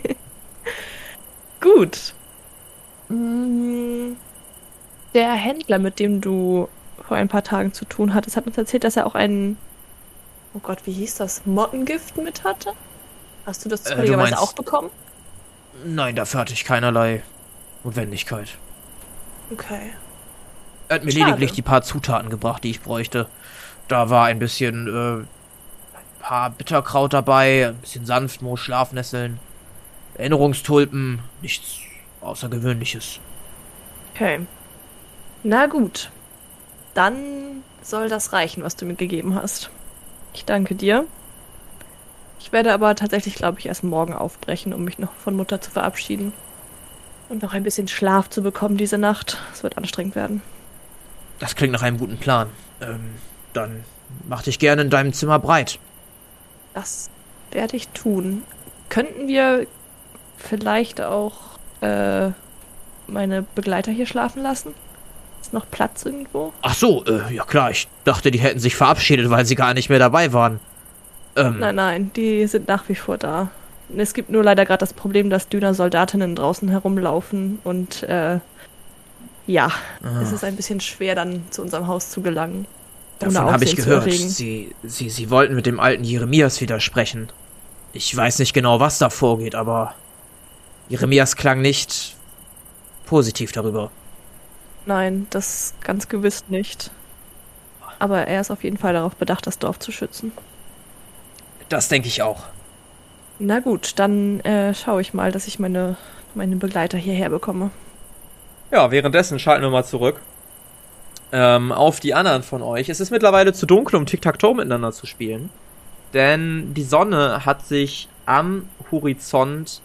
Gut. Mm, Der Händler, mit dem du vor ein paar Tagen zu tun hattest, hat uns erzählt, dass er auch einen, oh Gott, wie hieß das, Mottengift mit hatte? Hast du das Äh, zufälligerweise meinst- auch bekommen? Nein, dafür hatte ich keinerlei Notwendigkeit. Okay. Er hat mir Schade. lediglich die paar Zutaten gebracht, die ich bräuchte. Da war ein bisschen, äh, ein paar Bitterkraut dabei, ein bisschen Sanftmoos, Schlafnesseln, Erinnerungstulpen, nichts Außergewöhnliches. Okay. Na gut. Dann soll das reichen, was du mir gegeben hast. Ich danke dir. Ich werde aber tatsächlich, glaube ich, erst morgen aufbrechen, um mich noch von Mutter zu verabschieden. Und noch ein bisschen Schlaf zu bekommen diese Nacht. Es wird anstrengend werden. Das klingt nach einem guten Plan. Ähm, dann mach dich gerne in deinem Zimmer breit. Das werde ich tun. Könnten wir vielleicht auch äh, meine Begleiter hier schlafen lassen? Ist noch Platz irgendwo? Ach so, äh, ja klar, ich dachte, die hätten sich verabschiedet, weil sie gar nicht mehr dabei waren. Ähm, Nein, nein, die sind nach wie vor da. Es gibt nur leider gerade das Problem, dass Düner Soldatinnen draußen herumlaufen und äh, ja, ah, es ist ein bisschen schwer, dann zu unserem Haus zu gelangen. davon habe ich gehört. Sie, sie, sie wollten mit dem alten Jeremias widersprechen. Ich weiß nicht genau, was da vorgeht, aber Jeremias klang nicht positiv darüber. Nein, das ganz gewiss nicht. Aber er ist auf jeden Fall darauf bedacht, das Dorf zu schützen. Das denke ich auch. Na gut, dann äh, schaue ich mal, dass ich meine, meine Begleiter hierher bekomme. Ja, währenddessen schalten wir mal zurück. Ähm, auf die anderen von euch. Es ist mittlerweile zu dunkel, um Tic-Tac-Toe miteinander zu spielen. Denn die Sonne hat sich am Horizont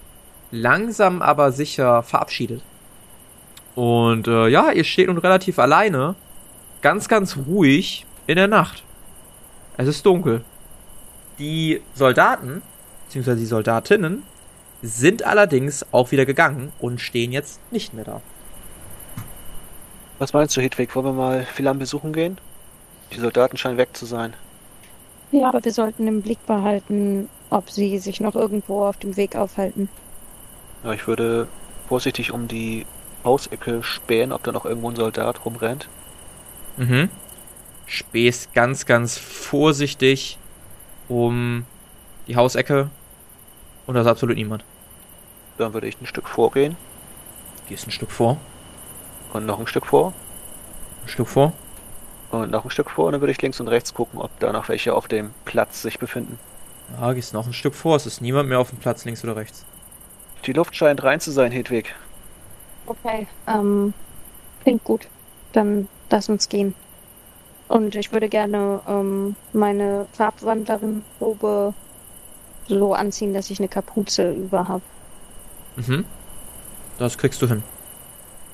langsam aber sicher verabschiedet. Und äh, ja, ihr steht nun relativ alleine, ganz, ganz ruhig in der Nacht. Es ist dunkel. Die Soldaten, beziehungsweise die Soldatinnen, sind allerdings auch wieder gegangen und stehen jetzt nicht mehr da. Was meinst du, Hedwig? Wollen wir mal Philan besuchen gehen? Die Soldaten scheinen weg zu sein. Ja, aber wir sollten im Blick behalten, ob sie sich noch irgendwo auf dem Weg aufhalten. Ja, ich würde vorsichtig um die Hausecke spähen, ob da noch irgendwo ein Soldat rumrennt. Mhm. Spähst ganz, ganz vorsichtig um die Hausecke. Und da ist absolut niemand. Dann würde ich ein Stück vorgehen Gehst ein Stück vor, und noch ein Stück vor ein Stück vor. und noch ein Stück vor und dann würde ich links und rechts gucken, ob da noch welche auf dem Platz sich befinden. Ja, gehst noch ein Stück vor. Es ist niemand mehr auf dem Platz links oder rechts. Die Luft scheint rein zu sein, Hedwig. Okay. Ähm, klingt gut. Dann lass uns gehen. Und ich würde gerne ähm, meine Farbwandlerin-Robe so anziehen, dass ich eine Kapuze über habe. Mhm. Das kriegst du hin.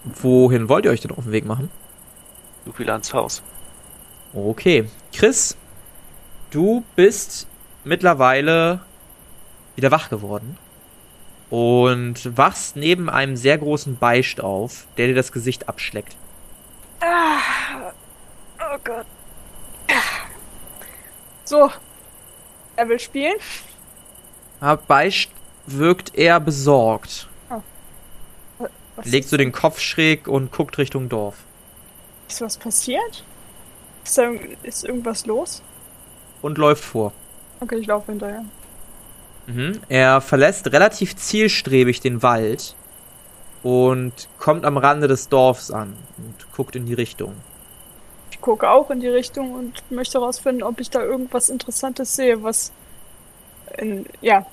Wohin wollt ihr euch denn auf den Weg machen? Du Philans Haus. Okay. Chris, du bist mittlerweile wieder wach geworden. Und wachst neben einem sehr großen Beicht auf, der dir das Gesicht abschleckt. Ah, oh Gott. So. Er will spielen? Aber Beicht wirkt eher besorgt. Was Legt so den Kopf schräg und guckt Richtung Dorf. Ist was passiert? Ist, da, ist irgendwas los? Und läuft vor. Okay, ich laufe hinterher. Mhm. Er verlässt relativ zielstrebig den Wald und kommt am Rande des Dorfs an und guckt in die Richtung. Ich gucke auch in die Richtung und möchte herausfinden, ob ich da irgendwas Interessantes sehe, was in, ja,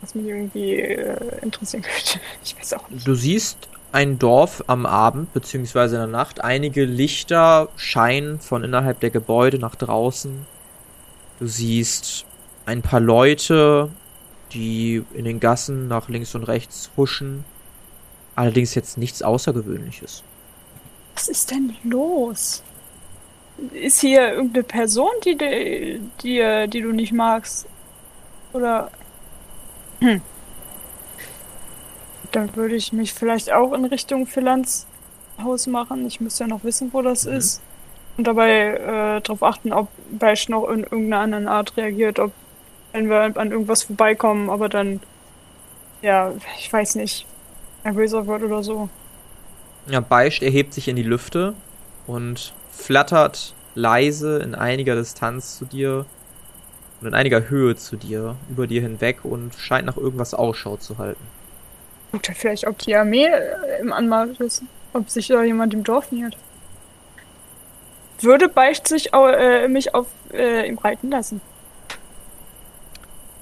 was mich irgendwie äh, interessieren könnte. Ich weiß auch nicht. Du siehst ein Dorf am Abend beziehungsweise in der Nacht. Einige Lichter scheinen von innerhalb der Gebäude nach draußen. Du siehst ein paar Leute die in den Gassen nach links und rechts huschen. Allerdings jetzt nichts Außergewöhnliches. Was ist denn los? Ist hier irgendeine Person, die, die, die, die du nicht magst? Oder. Hm. Dann würde ich mich vielleicht auch in Richtung Philanz Haus machen. Ich müsste ja noch wissen, wo das Mhm. ist. Und dabei äh, darauf achten, ob Beisch noch in irgendeiner anderen Art reagiert, ob wenn wir an irgendwas vorbeikommen, aber dann, ja, ich weiß nicht, nervöser wird oder so. Ja, Beischt erhebt sich in die Lüfte und flattert leise in einiger Distanz zu dir und in einiger Höhe zu dir, über dir hinweg und scheint nach irgendwas Ausschau zu halten. Guckt er vielleicht, ob die Armee äh, im Anmarsch ist, ob sich da jemand im Dorf nähert. Würde Beicht sich äh, mich auf äh, ihm reiten lassen?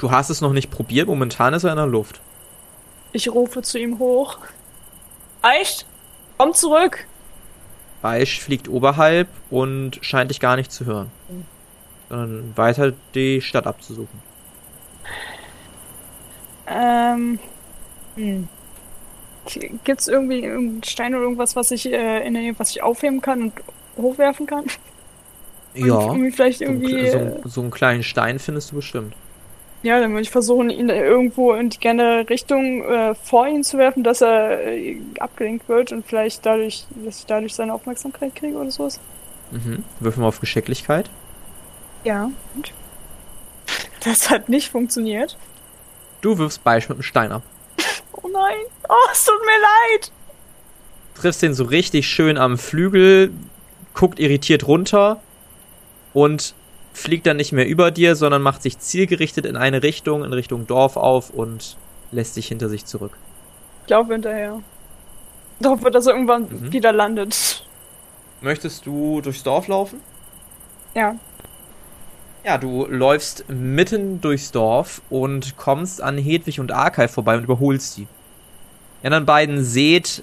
Du hast es noch nicht probiert, momentan ist er in der Luft. Ich rufe zu ihm hoch. Beicht, komm zurück! Beischt fliegt oberhalb und scheint dich gar nicht zu hören, sondern weiter die Stadt abzusuchen. Ähm. Hm. Gibt's irgendwie irgendeinen Stein oder irgendwas, was ich äh, in der Nähe, was ich aufheben kann und hochwerfen kann? Und Ja, irgendwie vielleicht so, einen irgendwie. so, einen- so einen kleinen Stein findest du bestimmt. Ja, dann würde ich versuchen, ihn irgendwo in die gerne Richtung äh, vor ihn zu werfen, dass er äh, abgelenkt wird und vielleicht dadurch, dass ich dadurch seine Aufmerksamkeit kriege oder sowas. Mhm. Würfel mal auf Geschicklichkeit. Ja. Und? Das hat nicht funktioniert. Du wirfst Beischt mit einem Stein ab. Oh nein. Oh, es tut mir leid. triffst den so richtig schön am Flügel, guckt irritiert runter und fliegt dann nicht mehr über dir, sondern macht sich zielgerichtet in eine Richtung, in Richtung Dorf auf und lässt dich hinter sich zurück. Ich laufe hinterher. Ich hoffe, dass er irgendwann Mhm. wieder landet. Möchtest du durchs Dorf laufen? Ja. Ja, du läufst mitten durchs Dorf und kommst an Hedwig und Arkay vorbei und überholst die. Ihr anderen beiden seht,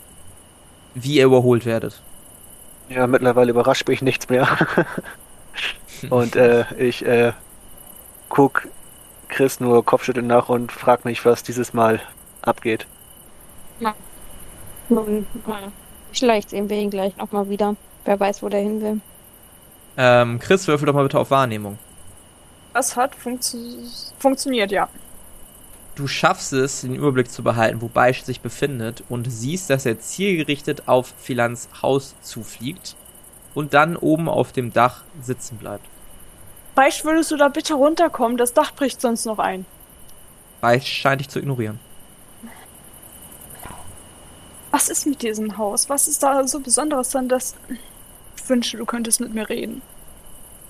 wie ihr überholt werdet. Ja, mittlerweile überrascht mich nichts mehr. und äh, ich äh, guck Chris nur Kopfschütteln nach und frag mich, was dieses Mal abgeht. Nun, äh, vielleicht sehen wir ihn gleich nochmal wieder. Wer weiß, wo der hin will. Ähm, Chris, würfel doch mal bitte auf Wahrnehmung. Das hat funktio funktioniert, ja. Du schaffst es, den Überblick zu behalten, wo Beisch sich befindet und siehst, dass er zielgerichtet auf Philans Haus zufliegt und dann oben auf dem Dach sitzen bleibt. Beicht, würdest du da bitte runterkommen? Das Dach bricht sonst noch ein. Beisch scheint dich zu ignorieren. Was ist mit diesem Haus? Was ist da so Besonderes dran, dass ich wünsche, du könntest mit mir reden?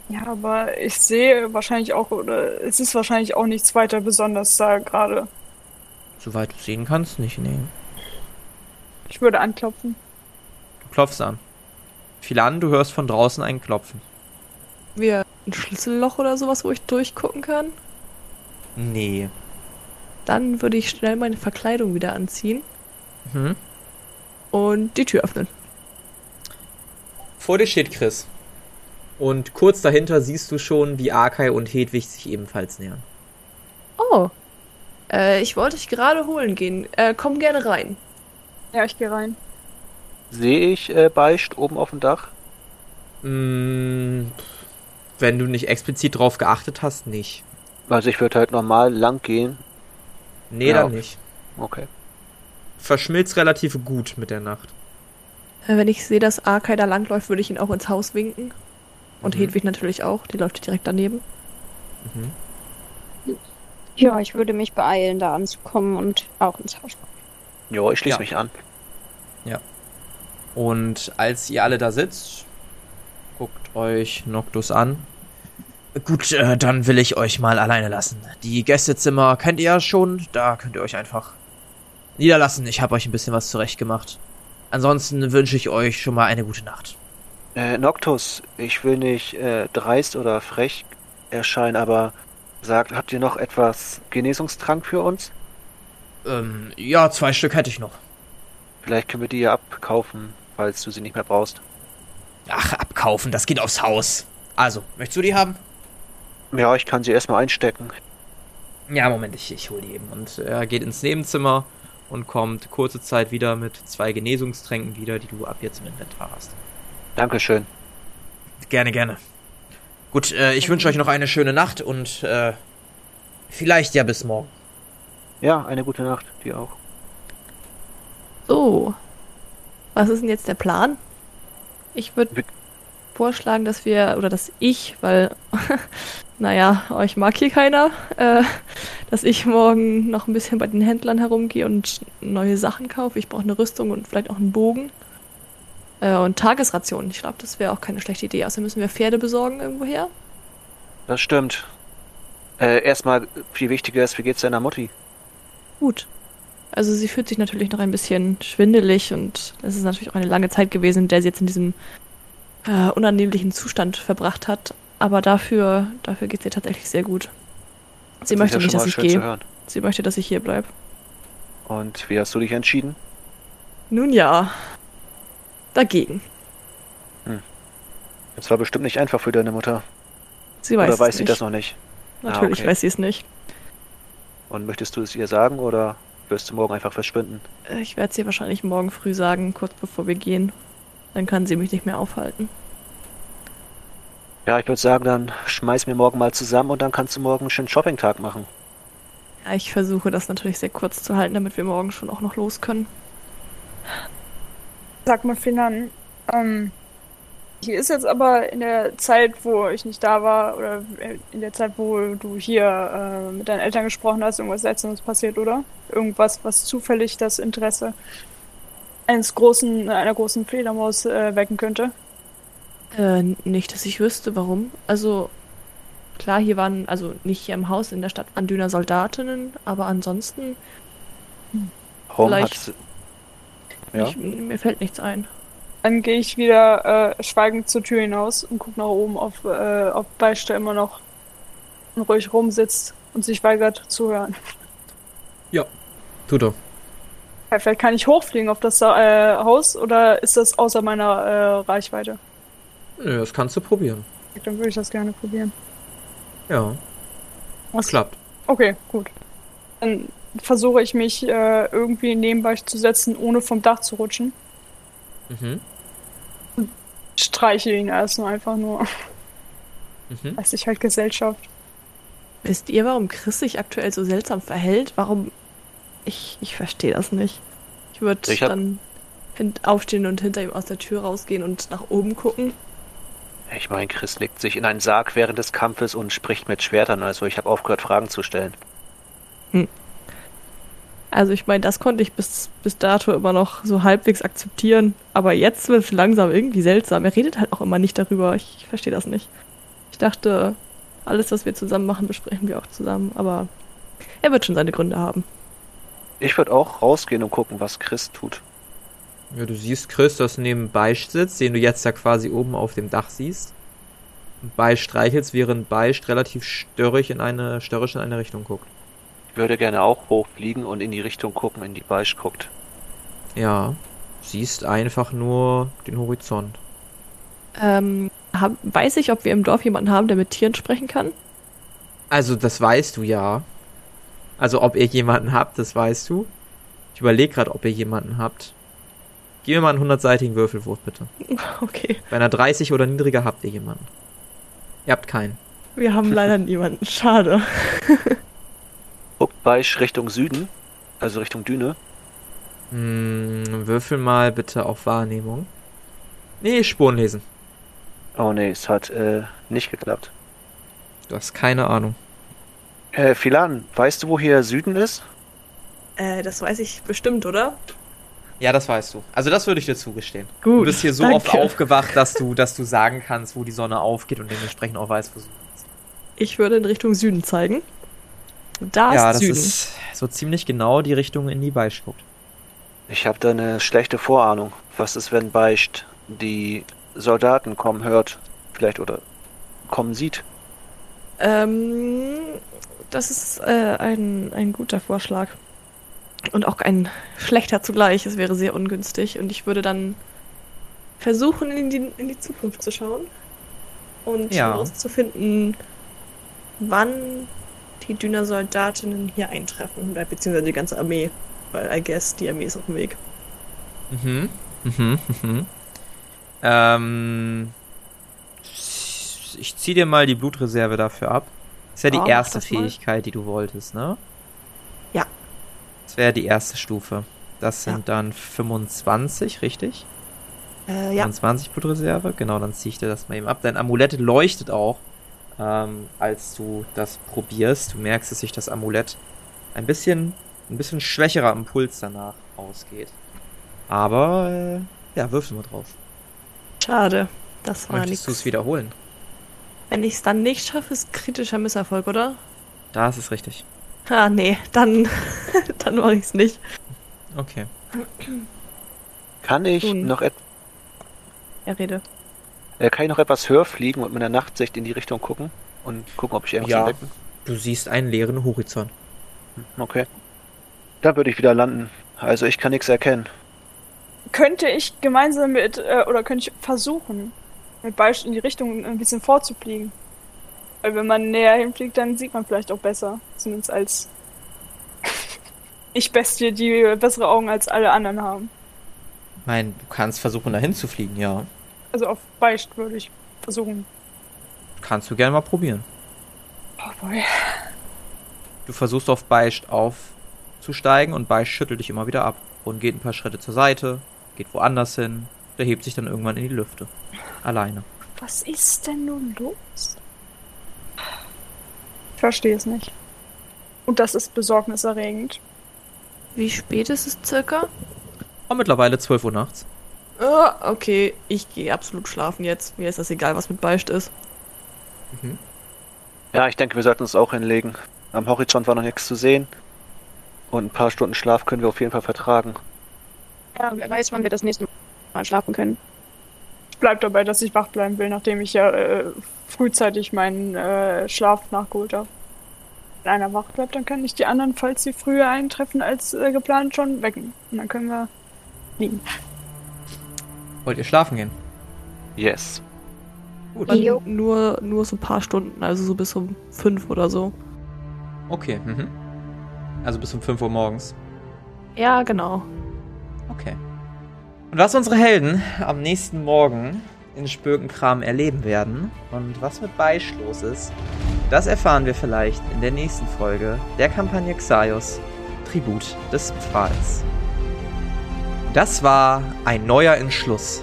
Ja, aber ich sehe wahrscheinlich auch, oder es ist wahrscheinlich auch nichts weiter besonders da gerade. Soweit du sehen kannst, nicht, nee. Ich würde anklopfen. Du klopfst an. Philan, du hörst von draußen ein Klopfen. Wir ein Schlüsselloch oder sowas, wo ich durchgucken kann. Nee. Dann würde ich schnell meine Verkleidung wieder anziehen Mhm. und die Tür öffnen. Vor dir steht Chris. Und kurz dahinter siehst du schon, wie Arkay und Hedwig sich ebenfalls nähern. Oh. Äh, ich wollte dich gerade holen gehen. Äh, komm gerne rein. Ja, ich gehe rein. Sehe ich äh, Beischt oben auf dem Dach? Mm, wenn du nicht explizit drauf geachtet hast, nicht. Also ich würde halt normal lang gehen. Nee, Ja. dann nicht. Okay. Verschmilzt relativ gut mit der Nacht. Wenn ich sehe, dass Arkay da langläuft, würde ich ihn auch ins Haus winken. Und Mhm. Hedwig natürlich auch. Die läuft direkt daneben. Mhm. Ja, ich würde mich beeilen, da anzukommen und auch ins Haus. Jo, ich schließe Ja. mich an. Und als ihr alle da sitzt, guckt euch Noctus an. Gut, äh, dann will ich euch mal alleine lassen. Die Gästezimmer kennt ihr ja schon, da könnt ihr euch einfach niederlassen. Ich habe euch ein bisschen was zurechtgemacht. Ansonsten wünsche ich euch schon mal eine gute Nacht. Äh, Noctus, ich will nicht äh, dreist oder frech erscheinen, aber sagt, habt ihr noch etwas Genesungstrank für uns? Ähm, ja, zwei Stück hätte ich noch. Vielleicht können wir die ja abkaufen, falls du sie nicht mehr brauchst. Ach, abkaufen, das geht aufs Haus. Also, möchtest du die haben? Ja, ich kann sie erstmal einstecken. Ja, Moment, ich, ich hole die eben. Und er geht ins Nebenzimmer und kommt kurze Zeit wieder mit zwei Genesungstränken wieder, die du ab jetzt im Inventar hast. Dankeschön. Gerne, gerne. Gut, äh, ich wünsche euch noch eine schöne Nacht und äh, vielleicht ja bis morgen. Ja, eine gute Nacht. Dir auch. So. Was ist denn jetzt der Plan? Ich würde vorschlagen, dass wir, oder dass ich, weil, naja, euch mag hier keiner, äh, dass ich morgen noch ein bisschen bei den Händlern herumgehe und neue Sachen kaufe. Ich brauche eine Rüstung und vielleicht auch einen Bogen. Äh, und Tagesrationen. Ich glaube, das wäre auch keine schlechte Idee. Außerdem müssen wir Pferde besorgen irgendwoher. Das stimmt. Äh, erstmal, viel wichtiger ist, wie geht's deiner Mutti? Gut. Also sie fühlt sich natürlich noch ein bisschen schwindelig und es ist natürlich auch eine lange Zeit gewesen, in der sie jetzt in diesem äh, unannehmlichen Zustand verbracht hat. Aber dafür, dafür geht es ihr tatsächlich sehr gut. Sie Das möchte ja nicht, dass ich gehe. Sie möchte, dass ich hier bleibe. Und wie hast du dich entschieden? Nun ja. Dagegen. Das war bestimmt nicht einfach für deine Mutter. Sie weiß oder weiß sie nicht. das noch nicht? Natürlich Ah, okay. weiß sie es nicht. Und möchtest du es ihr sagen oder wirst du morgen einfach verschwinden? Äh, Ich werde es ihr wahrscheinlich morgen früh sagen, kurz bevor wir gehen. Dann kann sie mich nicht mehr aufhalten. Ja, ich würde sagen, dann schmeiß mir morgen mal zusammen und dann kannst du morgen einen schönen Shopping-Tag machen. Ja, ich versuche das natürlich sehr kurz zu halten, damit wir morgen schon auch noch los können. Sag mal, Finan, ähm, hier ist jetzt aber in der Zeit, wo ich nicht da war, oder in der Zeit, wo du hier äh, mit deinen Eltern gesprochen hast, irgendwas Seltsames passiert, oder? Irgendwas, was zufällig das Interesse eines großen, einer großen Fledermaus äh, wecken könnte? Äh, nicht, dass ich wüsste, warum. Also, klar, hier waren, also nicht hier im Haus in der Stadt waren Döner Soldatinnen, aber ansonsten, Warum Vielleicht. Ja. ich, mir fällt nichts ein. Dann gehe ich wieder äh, schweigend zur Tür hinaus und gucke nach oben, ob, äh, ob Beister immer noch ruhig rumsitzt und sich weigert zu hören. Tut er. Ja, Vielleicht kann ich hochfliegen auf das äh, Haus oder ist das außer meiner äh, Reichweite? Nö, das kannst du probieren. Dann würde ich das gerne probieren. Ja, Was? klappt. Okay, gut. Dann versuche ich mich äh, irgendwie nebenbei zu setzen, ohne vom Dach zu rutschen. Mhm. Streiche ihn erstmal einfach nur. Mhm. Weiß ich halt Gesellschaft. Wisst ihr, warum Chris sich aktuell so seltsam verhält? Warum? Ich, ich verstehe das nicht. Ich würde dann aufstehen und hinter ihm aus der Tür rausgehen und nach oben gucken. Ich meine, Chris legt sich in einen Sarg während des Kampfes und spricht mit Schwertern, also ich habe aufgehört, Fragen zu stellen. Also ich meine, das konnte ich bis, bis dato immer noch so halbwegs akzeptieren. Aber jetzt wird es langsam irgendwie seltsam. Er redet halt auch immer nicht darüber. Ich, ich verstehe das nicht. Ich dachte, alles, was wir zusammen machen, besprechen wir auch zusammen. Aber er wird schon seine Gründe haben. Ich würde auch rausgehen und gucken, was Chris tut. Ja, du siehst Chris, das neben Beischt sitzt, den du jetzt ja quasi oben auf dem Dach siehst. Und Beischt streichelst, während Beischt relativ störrig in eine, störrisch in eine Richtung guckt. Ich würde gerne auch hochfliegen und in die Richtung gucken, in die Beisch guckt. Ja, siehst einfach nur den Horizont. Ähm, hab, weiß ich, ob wir im Dorf jemanden haben, der mit Tieren sprechen kann? Also, das weißt du ja. Also, ob ihr jemanden habt, das weißt du. Ich überlege gerade, ob ihr jemanden habt. Gib mir mal einen 100-seitigen Würfelwurf, bitte. Okay. Bei einer 30 oder niedriger habt ihr jemanden. Ihr habt keinen. Wir haben leider niemanden. Schade. Beisch Richtung Süden, also Richtung Düne. Hm, würfel mal bitte auf Wahrnehmung. Nee, Spuren lesen. Oh nee, es hat äh, nicht geklappt. Du hast keine Ahnung. Äh, Philan, weißt du, wo hier Süden ist? Äh, das weiß ich bestimmt, oder? Ja, das weißt du. Also das würde ich dir zugestehen. Gut. Du bist hier so danke. oft aufgewacht, dass du, dass du sagen kannst, wo die Sonne aufgeht und dementsprechend auch weißt, wo sie ist. Ich würde in Richtung Süden zeigen. Da Ja, ist das Süden. ist so ziemlich genau die Richtung, in die Beisch guckt. Ich habe da eine schlechte Vorahnung. Was ist, wenn Beischt die Soldaten kommen hört? Vielleicht oder kommen sieht? Ähm, das ist äh, ein, ein guter Vorschlag. Und auch ein schlechter zugleich. Es wäre sehr ungünstig. Und ich würde dann versuchen, in die, in die Zukunft zu schauen. Und Ja. herauszufinden, wann die Dünner-Soldatinnen hier eintreffen, beziehungsweise die ganze Armee. Weil, I guess, die Armee ist auf dem Weg. Mhm. Mhm. Mhm. Ähm, ich zieh dir mal die Blutreserve dafür ab. Das wäre die Ja, mach erste das mal. Fähigkeit, die du wolltest, ne? Ja. Das wäre die erste Stufe. Das sind dann 25, richtig? Äh, ja. 25 Blutreserve. Genau, dann ziehe ich dir das mal eben ab. Dein Amulett leuchtet auch, ähm, als du das probierst. Du merkst, dass sich das Amulett ein bisschen, ein bisschen schwächerer Impuls danach ausgeht. Aber, äh, ja, würfel mal drauf. Schade. Das war Möchtest du es nichts. wiederholen? Wenn ich es dann nicht schaffe, ist kritischer Misserfolg, oder? Da ist es richtig. Ah, nee, dann, dann mache ich es nicht. Okay. Kann ich Tun. noch et Er rede. äh, kann ich noch etwas höher fliegen und mit der Nachtsicht in die Richtung gucken und gucken, ob ich irgendwas Ja. entdecke? Du siehst einen leeren Horizont. Okay. Da würde ich wieder landen. Also ich kann nichts erkennen. Könnte ich gemeinsam mit, äh, oder könnte ich versuchen, mit Beisch in die Richtung ein bisschen vorzufliegen? Weil wenn man näher hinfliegt, dann sieht man vielleicht auch besser. Zumindest als ich Bestie, die bessere Augen als alle anderen haben. Meine, du kannst versuchen, dahin zu fliegen, ja. Also auf Beicht würde ich versuchen. Kannst du gerne mal probieren. Oh boy. Du versuchst auf Beischt aufzusteigen und Beischt schüttelt dich immer wieder ab und geht ein paar Schritte zur Seite, geht woanders hin, der hebt sich dann irgendwann in die Lüfte. Alleine. Was ist denn nun los? Ich verstehe es nicht. Und das ist besorgniserregend. Wie spät ist es circa? Und mittlerweile 12 Uhr nachts. Ah, okay, ich gehe absolut schlafen jetzt. Mir ist das egal, was mit Beicht ist. Ja, ich denke, wir sollten uns auch hinlegen. Am Horizont war noch nichts zu sehen. Und ein paar Stunden Schlaf können wir auf jeden Fall vertragen. Ja, wer weiß, wann wir das nächste Mal schlafen können. Ich bleib dabei, dass ich wach bleiben will, nachdem ich ja äh, frühzeitig meinen äh, Schlaf nachgeholt habe. Wenn einer wach bleibt, dann kann ich die anderen, falls sie früher eintreffen als äh, geplant, schon wecken. Und dann können wir liegen. Wollt ihr schlafen gehen? Yes. Gut. Und Jo. nur, nur so ein paar Stunden, also so bis um fünf oder so. Okay, mhm. Also bis um 5 Uhr morgens. Ja, genau. Okay. Und was unsere Helden am nächsten Morgen in Spökenkram erleben werden und was mit Beisch los ist, das erfahren wir vielleicht in der nächsten Folge der Kampagne Xaios Tribut des Pfahls. Das war ein neuer Entschluss.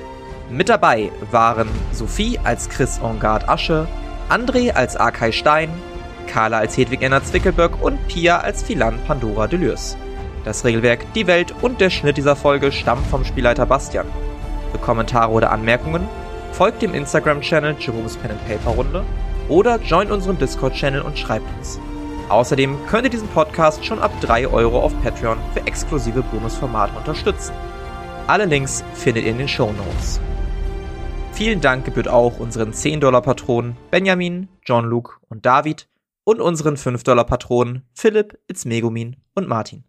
Mit dabei waren Sophie als Chris Engard Asche, André als Arkay Stein, Carla als Hedwig Enna Zwickelböck und Pia als Philan Pandora Delürs. Das Regelwerk, die Welt und der Schnitt dieser Folge stammt vom Spielleiter Bastian. Für Kommentare oder Anmerkungen folgt dem Instagram-Channel Jerome's Pen and Paper Runde oder joint unseren Discord-Channel und schreibt uns. Außerdem könnt ihr diesen Podcast schon ab 3 Euro auf Patreon für exklusive Bonusformate unterstützen. Alle Links findet ihr in den Show Notes. Vielen Dank gebührt auch unseren 10-Dollar-Patronen Benjamin, John Luke und David und unseren 5-Dollar-Patronen Philipp, Itzmegumin und Martin.